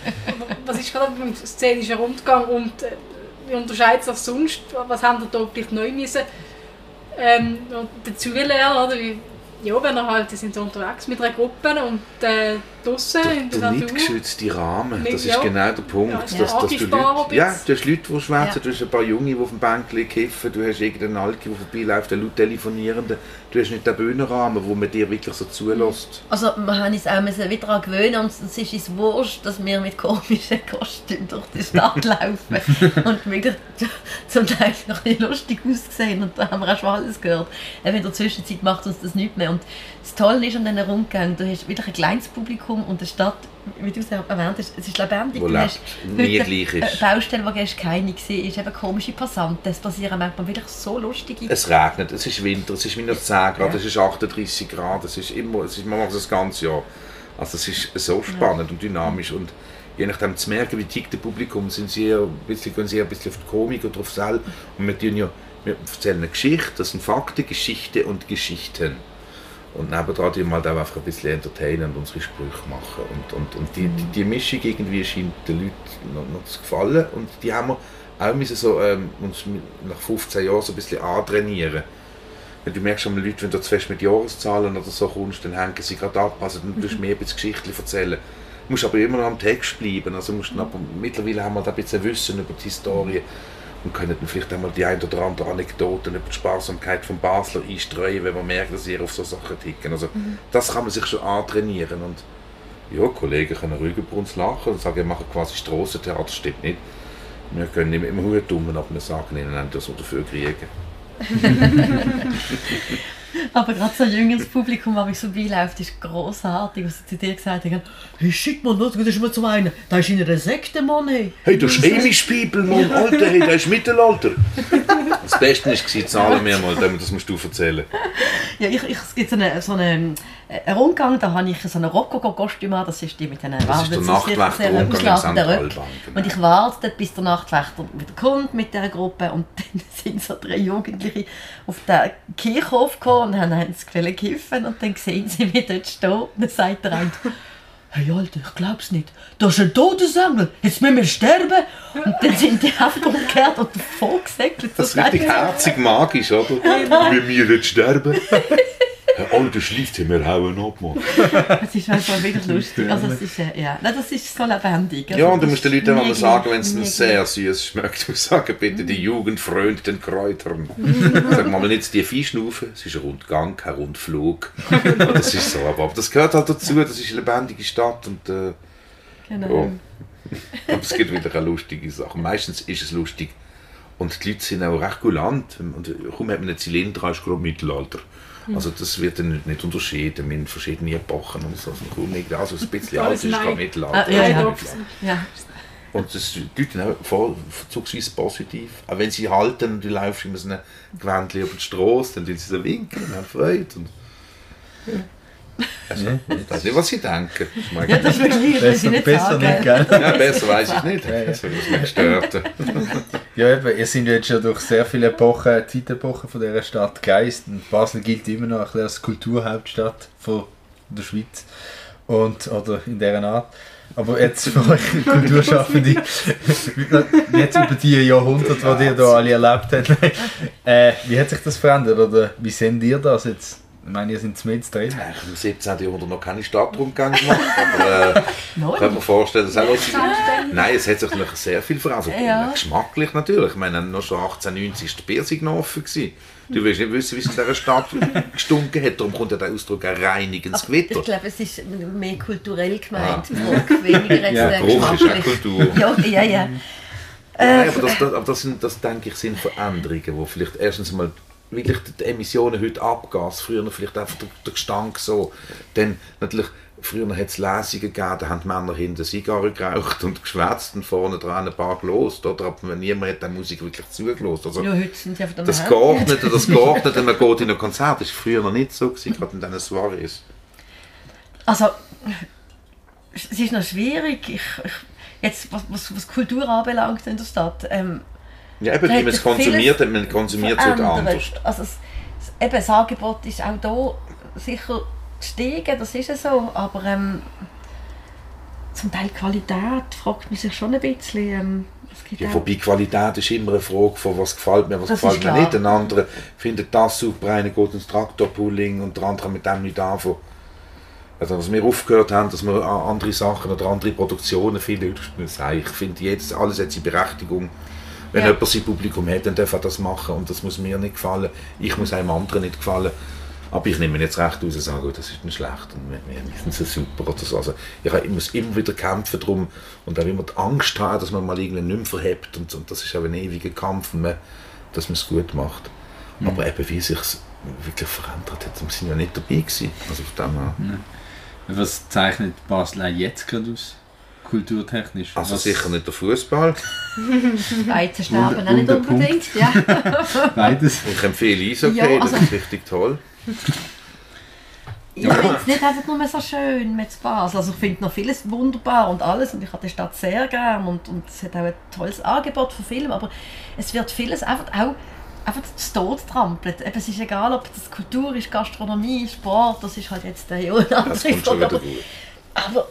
Was ist gerade beim szenischen Rundgang und äh, wie unterscheidet sich sonst? Was haben ihr da vielleicht neu müssen ähm, dazulernen? Oder? Wie, ja, wenn ihr halt, die sind so unterwegs mit einer Gruppe und äh, draußen in der Der Natur. nicht geschützte Rahmen, Nicht- das ist ja. genau der Punkt. Ja, dass, ja, dass du Leute, ja, du hast Leute, die schwätzen, Ja. du hast ein paar Junge, die auf dem Bänkchen kiffen, du hast irgendeinen Alki, der vorbeiläuft, einen laut telefonierenden, du hast nicht den Bühnenrahmen, wo man dir wirklich so zulässt. Also wir haben uns auch müssen wieder daran gewöhnen und es ist uns wurscht, dass wir mit komischen Kostümen durch die Stadt laufen und wirklich zum Teil noch ein bisschen lustig ausgesehen und da haben wir auch schon alles gehört. Eben in der Zwischenzeit macht uns das nicht mehr und das Tolle ist an diesen Rundgängen, du hast wieder ein kleines Publikum und die Stadt, wie du es ja erwähnt hast, es ist lebendig. Wo Du lebt, nie eine ist. Baustelle, wo gestern keine war, ist eben komische Passanten. Es passieren manchmal wirklich so lustige Es regnet, es ist Winter, es ist minus 10 Grad, Ja. es ist 38 Grad, es ist immer, es ist, man macht das ganze Jahr. Also es ist so spannend und dynamisch und je nachdem zu merken, wie tickt das Publikum, sind sie ein bisschen, gehen sie ein bisschen auf die Komik oder auf Sell und wir tun ja, wir erzählen eine Geschichte, das sind Fakten, Geschichte und Geschichten. Und nebenan die mal auch einfach ein bisschen entertainen und unsere Sprüche machen. Und, und, und die, die, die Mischung irgendwie scheint den Leuten noch, noch zu gefallen. Und die haben wir auch müssen so, ähm, uns nach 15 Jahren so ein bisschen antrainieren. Weil du merkst schon, Leute, wenn du zu fest mit Jahreszahlen oder so kommst, dann hängen sie gerade ab. Also dann musst du mehr ein bisschen Geschichten erzählen. Du musst aber immer noch am Text bleiben. Also musst aber, mittlerweile haben wir da ein bisschen Wissen über die Historie und können dann vielleicht einmal die ein oder andere Anekdoten über die Sparsamkeit von Basler einstreuen, wenn man merkt, dass sie auf so Sachen ticken. Also Mhm. das kann man sich schon antrainieren und ja, Kollegen können ruhig über uns lachen und sagen, wir machen quasi Strassentheater, das stimmt nicht. Wir können nicht mit dem Hut tun, aber wir sagen ihnen, dass wir dafür kriegen. Aber gerade so ein jüngeres Publikum, das mich so beiläuft, ist grossartig, was sie zu dir gesagt haben. Hey, shit, Mann, das ist mir zum einen. Da ist in einer Sekte, Mann, hey. Hey, das ist Amish-People, Mann, Alter, hey, das ist Mittelalter. Das Beste war, zahlen wir mal, das musst du erzählen. Ja, ich, ich, es gibt so einen so eine, einen Rundgang, da habe ich so ein Rokoko-Kostüm an, das ist die mit Röcken. Alban, genau. Und ich warte bis der Nachtwächter wieder kommt mit dieser Gruppe und dann sind so drei Jugendliche auf den Kirchhof gekommen und haben, wollen kiffen und dann sehen sie mich dort stehen und dann sagt der eine, Hey Alter, ich glaub's nicht. Da ist ein Todesengel. Jetzt müssen wir sterben. Und dann sind die einfach umgekehrt und davon gesäckelt. Das ist richtig herzig magisch, oder? Wir müssen jetzt sterben. Herr Alter, schläft hier, wir hauen ab, Mann. Es ist einfach wirklich lustig. Also es ist, äh, ja, Nein, das ist so lebendig. Also, Ja, und du das musst den Leuten auch mal sagen, wenn es ihnen sehr süß schmeckt, du sagen bitte die Jugend frönt den Kräutern. Sag mal nicht die Viehschnaufen, es ist ein Rundgang, kein Rundflug. Das ist so, aber, aber das gehört halt dazu, das ist eine lebendige Stadt und äh, Genau. ja. aber es gibt wieder eine lustige Sache. Meistens ist es lustig und die Leute sind auch recht kulant und kaum hat man einen Zylinder, ist gerade Mittelalter. Also das wird dann nicht, nicht unterschieden in verschiedenen Epochen und so. Also, ein bisschen alt ist nein. Mittelalter. Ah, ja, ja. Ja. und das sind auch voll positiv. Auch wenn sie halten und du läufst immer so ein Gewändchen über die Straße, dann tun sie so winken und haben Freude. Und also, ich weiß nicht, was sie denken. Ich ja, das ist wirklich, das Besser, ist nicht besser nicht, gell? ja, besser weiß ich nicht. Das wird mich gestört. Ja, eben, ihr seid jetzt schon durch sehr viele Epochen, Zeitepochen von dieser Stadt gereist. Und Basel gilt immer noch ein bisschen als Kulturhauptstadt von der Schweiz. Und, oder in dieser Art. Aber jetzt für euch Kulturschaffende, jetzt über die Jahrhunderte, die ihr da alle erlebt habt, äh, wie hat sich das verändert? Oder wie seht ihr das jetzt? Ich meine, ihr seid mit drin. Ich habe im 17. Jahrhundert noch keine Stadtrundgänge gemacht, aber äh, kann mir vorstellen, dass auch was Nein, es hat sich noch sehr viel verändert. Also, Ja. Geschmacklich natürlich. Ich meine, noch schon 1890 war die Biersig noch offen. Gewesen. Du willst nicht wissen, wie es in dieser Stadt gestunken hat. Darum kommt ja der Ausdruck ein reinigendes Gewitter. Ich glaube, es ist mehr kulturell gemeint, Druck, weniger Ja, äh, Geruch ist auch geschmacklich. Kultur. Ja, ja, ja. Nein, aber das, das, aber das, sind, das denke ich sind Veränderungen, wo vielleicht erstens mal wirklich die Emissionen heute Abgas, früher vielleicht einfach der, der Gestank so, dann natürlich früher hat es Lesungen gegeben, da haben die Männer hinter Zigarren geraucht und geschwätzt und vorne dran ein paar gelost, oder? Aber wenn niemand hat die Musik wirklich zugelost. Also, Ja, heute sind sie dem das. Geordnete, das Geordnete, man geht in ein Konzert, das war früher noch nicht so, gewesen, gerade in diesen Soirees. Also, es ist noch schwierig. Ich, ich, jetzt, was, was, was Kultur anbelangt in der Stadt. Ähm, Ja, eben, Da wie man es konsumiert, hat, man konsumiert es heute verändert. anders. Also, es, eben, das Angebot ist auch hier sicher gestiegen, das ist ja so. Aber ähm, zum Teil die Qualität fragt man sich schon ein bisschen. Ähm, Ja, wobei Qualität ist immer eine Frage von was gefällt mir, was Das gefällt mir klar. nicht. Ein anderer findet das super, einer geht ins Traktorpulling und der andere mit dem nicht anfangen. Also, dass wir aufgehört haben, dass wir andere Sachen oder andere Produktionen finden, ich finde jetzt, alles hat seine Berechtigung. Wenn Ja. jemand sein Publikum hat, dann darf er das machen und das muss mir nicht gefallen. Ich muss einem anderen nicht gefallen. Aber ich nehme mir jetzt recht aus und sage, oh, das ist nicht schlecht und wir, sind so super oder so. Also ich, muss immer wieder kämpfen darum und auch immer die Angst haben, dass man mal irgendwie nicht mehr verhebt und, und das ist auch ein ewiger Kampf, man, dass man es gut macht. Aber eben wie sich es wirklich verändert hat, wir sind ja nicht dabei gewesen. Also auf dem her. Was zeichnet Basel jetzt gerade aus? Kulturtechnisch? Also Was- sicher nicht der Fußball. Weizen sterben auch nicht unbedingt. Ja. Beides. Ich empfehle Eishockey, Ja, das also- ist richtig toll. Ich finde es nicht einfach nur so schön mit Basel. Also ich finde noch vieles wunderbar und alles und ich habe die Stadt sehr gern und, und es hat auch ein tolles Angebot für Filme, aber es wird vieles einfach auch einfach zu Tod trampelt. Eben, es ist egal, ob das Kultur ist, Gastronomie, Sport, das ist halt jetzt der ja, eine andere Das kommt schon wieder gut. Aber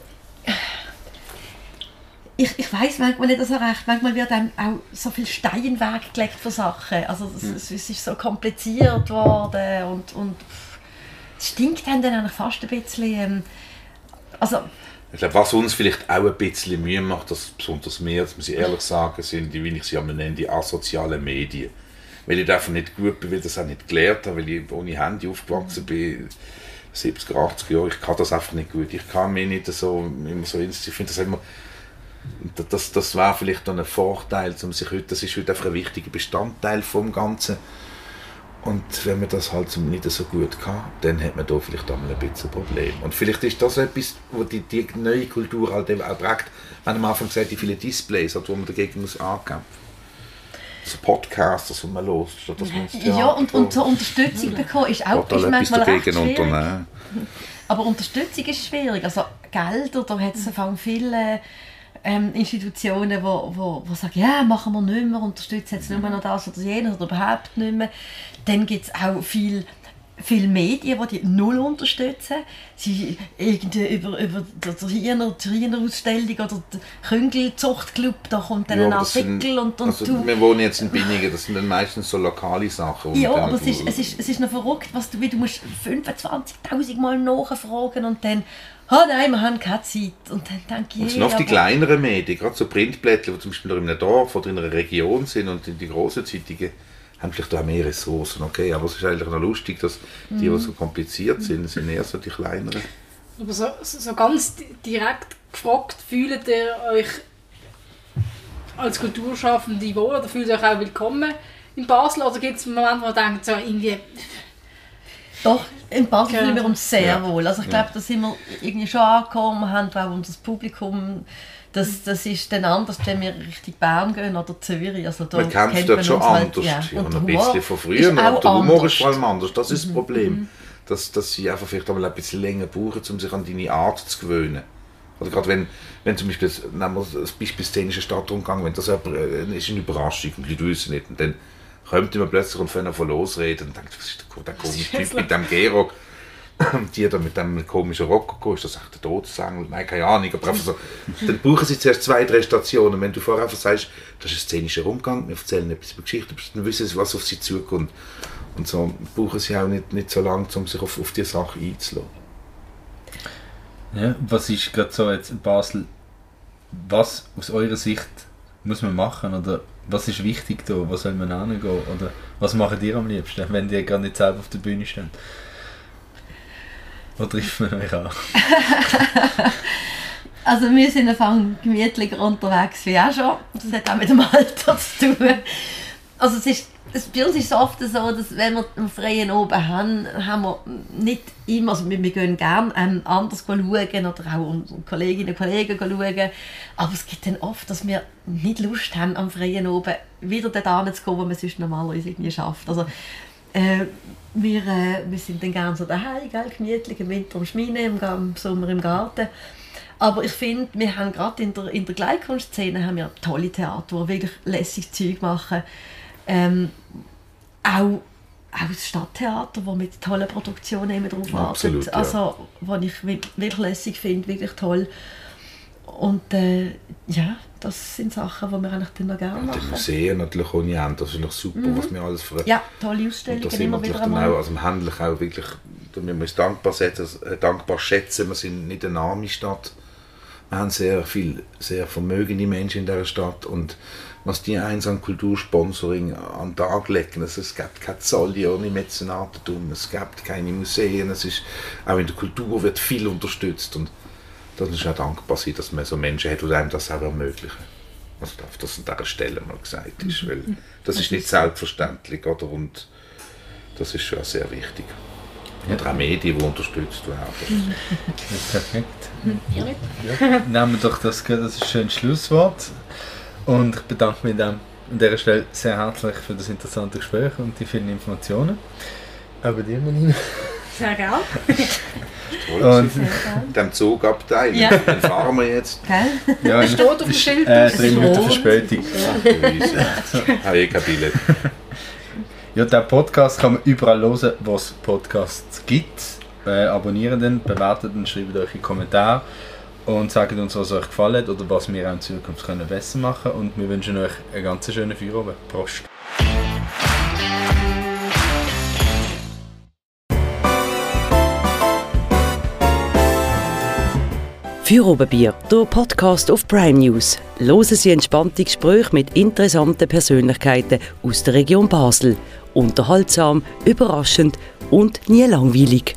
ich, ich weiß manchmal nicht so recht. Manchmal wird einem auch so viel Stein in den Weg gelegt für Sachen. Also es, es, es ist so kompliziert worden und, und es stinkt einem dann eigentlich fast ein bisschen. Ähm, also Ich glaube, was uns vielleicht auch ein bisschen Mühe macht, dass besonders mir, das muss ich ehrlich sagen, sind die, wie ich sie einmal nenne, die asozialen Medien. Weil ich davon nicht gut bin, weil ich das auch nicht gelernt habe, weil ich ohne Handy aufgewachsen bin, 70er, 80er Jahre, ich kann das einfach nicht gut. Ich kann mich nicht so, immer so ich finde das immer, das, das, wäre vielleicht dann ein Vorteil, um sich heute, das ist heute einfach ein wichtiger Bestandteil vom Ganzen. Und wenn man das halt nicht so gut kann, dann hat man da vielleicht einmal ein bisschen ein Problem. Und vielleicht ist das etwas, wo die, die neue Kultur halt eben auch prägt. Haben am Anfang gesagt, die vielen Displays, halt, wo man dagegen muss ankämpfen. So Podcasts, das man los, statt dass man ja, und, und so Unterstützung bekommen ist auch ist Oder manchmal recht schwierig. unternehmen. Aber Unterstützung ist schwierig. Also Gelder, da hat es viele ähm, Institutionen, wo, wo, wo sagen, ja, machen wir nicht mehr, unterstützen jetzt nur noch das oder jenes oder überhaupt nicht mehr. Dann gibt es auch viel viele Medien, die die null unterstützen. Sie irgendwie über, über die Hiener, die oder den Küngelzuchtclub, da kommt dann Ja, ein Artikel sind- und, und also, du... Wir wohnen jetzt in Binningen, das sind dann meistens so lokale Sachen. Ja, aber es ist, es, ist, es ist noch verrückt, was du, wie du musst 25'000 Mal nachfragen und dann, oh nein, wir haben keine Zeit. Und dann denke ich, Und es sind oft die kleineren Medien, gerade so Printblätter, die zum Beispiel in einem Dorf oder in einer Region sind und die grossen Zeitungen haben vielleicht auch mehr Ressourcen, okay, aber es ist eigentlich noch lustig, dass die, die Mhm. so kompliziert sind, sind eher so die kleineren. Aber so, so ganz di- direkt gefragt, fühlt ihr euch als Kulturschaffende wohl oder fühlt ihr euch auch willkommen in Basel? Oder gibt es Momente, wo ihr denkt, so irgendwie, Doch, in Basel Ja. fühlen wir uns sehr Ja. wohl. Also ich glaube, da sind wir irgendwie schon angekommen, wir haben auch unser Publikum, das, das ist dann anders, wenn wir Richtung Bern gehen oder Zürich. Also da Man kämpft kennt dort man schon halt, anders, ja. ja, Und ein Humor bisschen von ist früher. auch Und der Humor anders. ist vor allem anders, das ist das Problem. Dass, dass sie einfach vielleicht einmal ein bisschen länger brauchen, um sich an deine Art zu gewöhnen. Oder gerade wenn, wenn zum Beispiel, nehmen wir das Beispiel szenische Stadtrundgang, wenn das äh, ist eine Überraschung und die wissen nicht. Und dann kommt immer plötzlich und fängt von losreden und denkt, was ist der, der komische Typ mit dem Gero? Und die da mit dem komischen Rokoko, ist das echt der Todesengel? Nein, keine Ahnung. Aber einfach so, dann brauchen sie zuerst zwei, drei Stationen. Wenn du vorher einfach sagst, das ist ein szenischer Rundgang, wir erzählen etwas über Geschichte, dann wissen sie, was auf sie zukommt. Und so brauchen sie auch nicht, nicht so lange, um sich auf, auf die Sache einzulassen. Ja, was ist gerade so jetzt in Basel, was aus eurer Sicht muss man machen oder was ist wichtig da, wo soll man hingehen oder was macht ihr am liebsten, wenn ihr gar nicht selber auf der Bühne steht? Wo trifft man euch an? Also wir sind einfach gemütlicher unterwegs wie auch schon. Das hat auch mit dem Alter zu tun. Also es ist, es, bei uns ist es oft so, dass wenn wir einen freien oben haben, haben wir nicht immer, also wir, wir gehen gerne ähm, anders schauen oder auch unsere Kolleginnen und Kollegen schauen. Aber es gibt dann oft, dass wir nicht Lust haben, am freien oben wieder dorthin zu gehen, wo man sonst normalerweise irgendwie schafft. Also, äh, wir, äh, wir sind dann gerne so daheim, gell, gemütlich, im Winter am Schmine, im, im Sommer im Garten. Aber ich finde, wir haben gerade in der, in der Gleichkunstszene haben wir tolle Theater, die wirklich lässig Zeug machen. Ähm, auch, auch das Stadttheater, das mit tollen Produktionen immer drauf Absolut, wartet. ja. Also, was ich wi- wirklich lässig finde, wirklich toll. Und äh, ja, das sind Sachen, die wir eigentlich dann noch gerne Und die machen. Museen natürlich ohne Ende, das ist noch super, was wir alles für Ja, tolle Ausstellungen immer wieder dann auch, also wir haben auch wirklich, wir müssen uns dankbar, setzen, äh, dankbar schätzen, wir sind nicht eine arme Stadt. Wir haben sehr viel, sehr vermögende Menschen in dieser Stadt und was die eins an Kultursponsoring an den Tag legen, also es gibt keine Zolle ohne Mäzenatentum, es gibt keine Museen, es ist, auch in der Kultur wird viel unterstützt und das ist auch dankbar sein, dass man so Menschen hat, die einem das auch ermöglichen. Also darf das an dieser Stelle mal gesagt ist, weil das ist nicht selbstverständlich, oder? Und das ist schon sehr wichtig. Und auch Medien, die unterstützt werden. Ja, perfekt. ihr nicht? Nehmen wir doch das, das ist ein schönes Schlusswort. Und ich bedanke mich an an dieser Stelle sehr herzlich für das interessante Gespräch und die vielen Informationen. Auch bei dir, Melina. Sehr gerne. Toll. Und In diesem Zugabteil, Ja. den fahren wir jetzt. Gell? ja, Steht auf dem Schild. äh, drei Minuten. Verspätung. Ach, Luise. Ich habe eh kein Billett. Ja, der Podcast kann man überall hören, wo es Podcasts gibt. Äh, abonnieren den, bewertet den, schreibt euch in Kommentare und sagt uns, was euch gefallen hat oder was wir auch in Zukunft können besser machen können. Und wir wünschen euch einen ganz schönen Feierabend. Prost! Feierabendbier, der Podcast auf Prime News. Hören Sie entspannte Gespräche mit interessanten Persönlichkeiten aus der Region Basel. Unterhaltsam, überraschend und nie langweilig.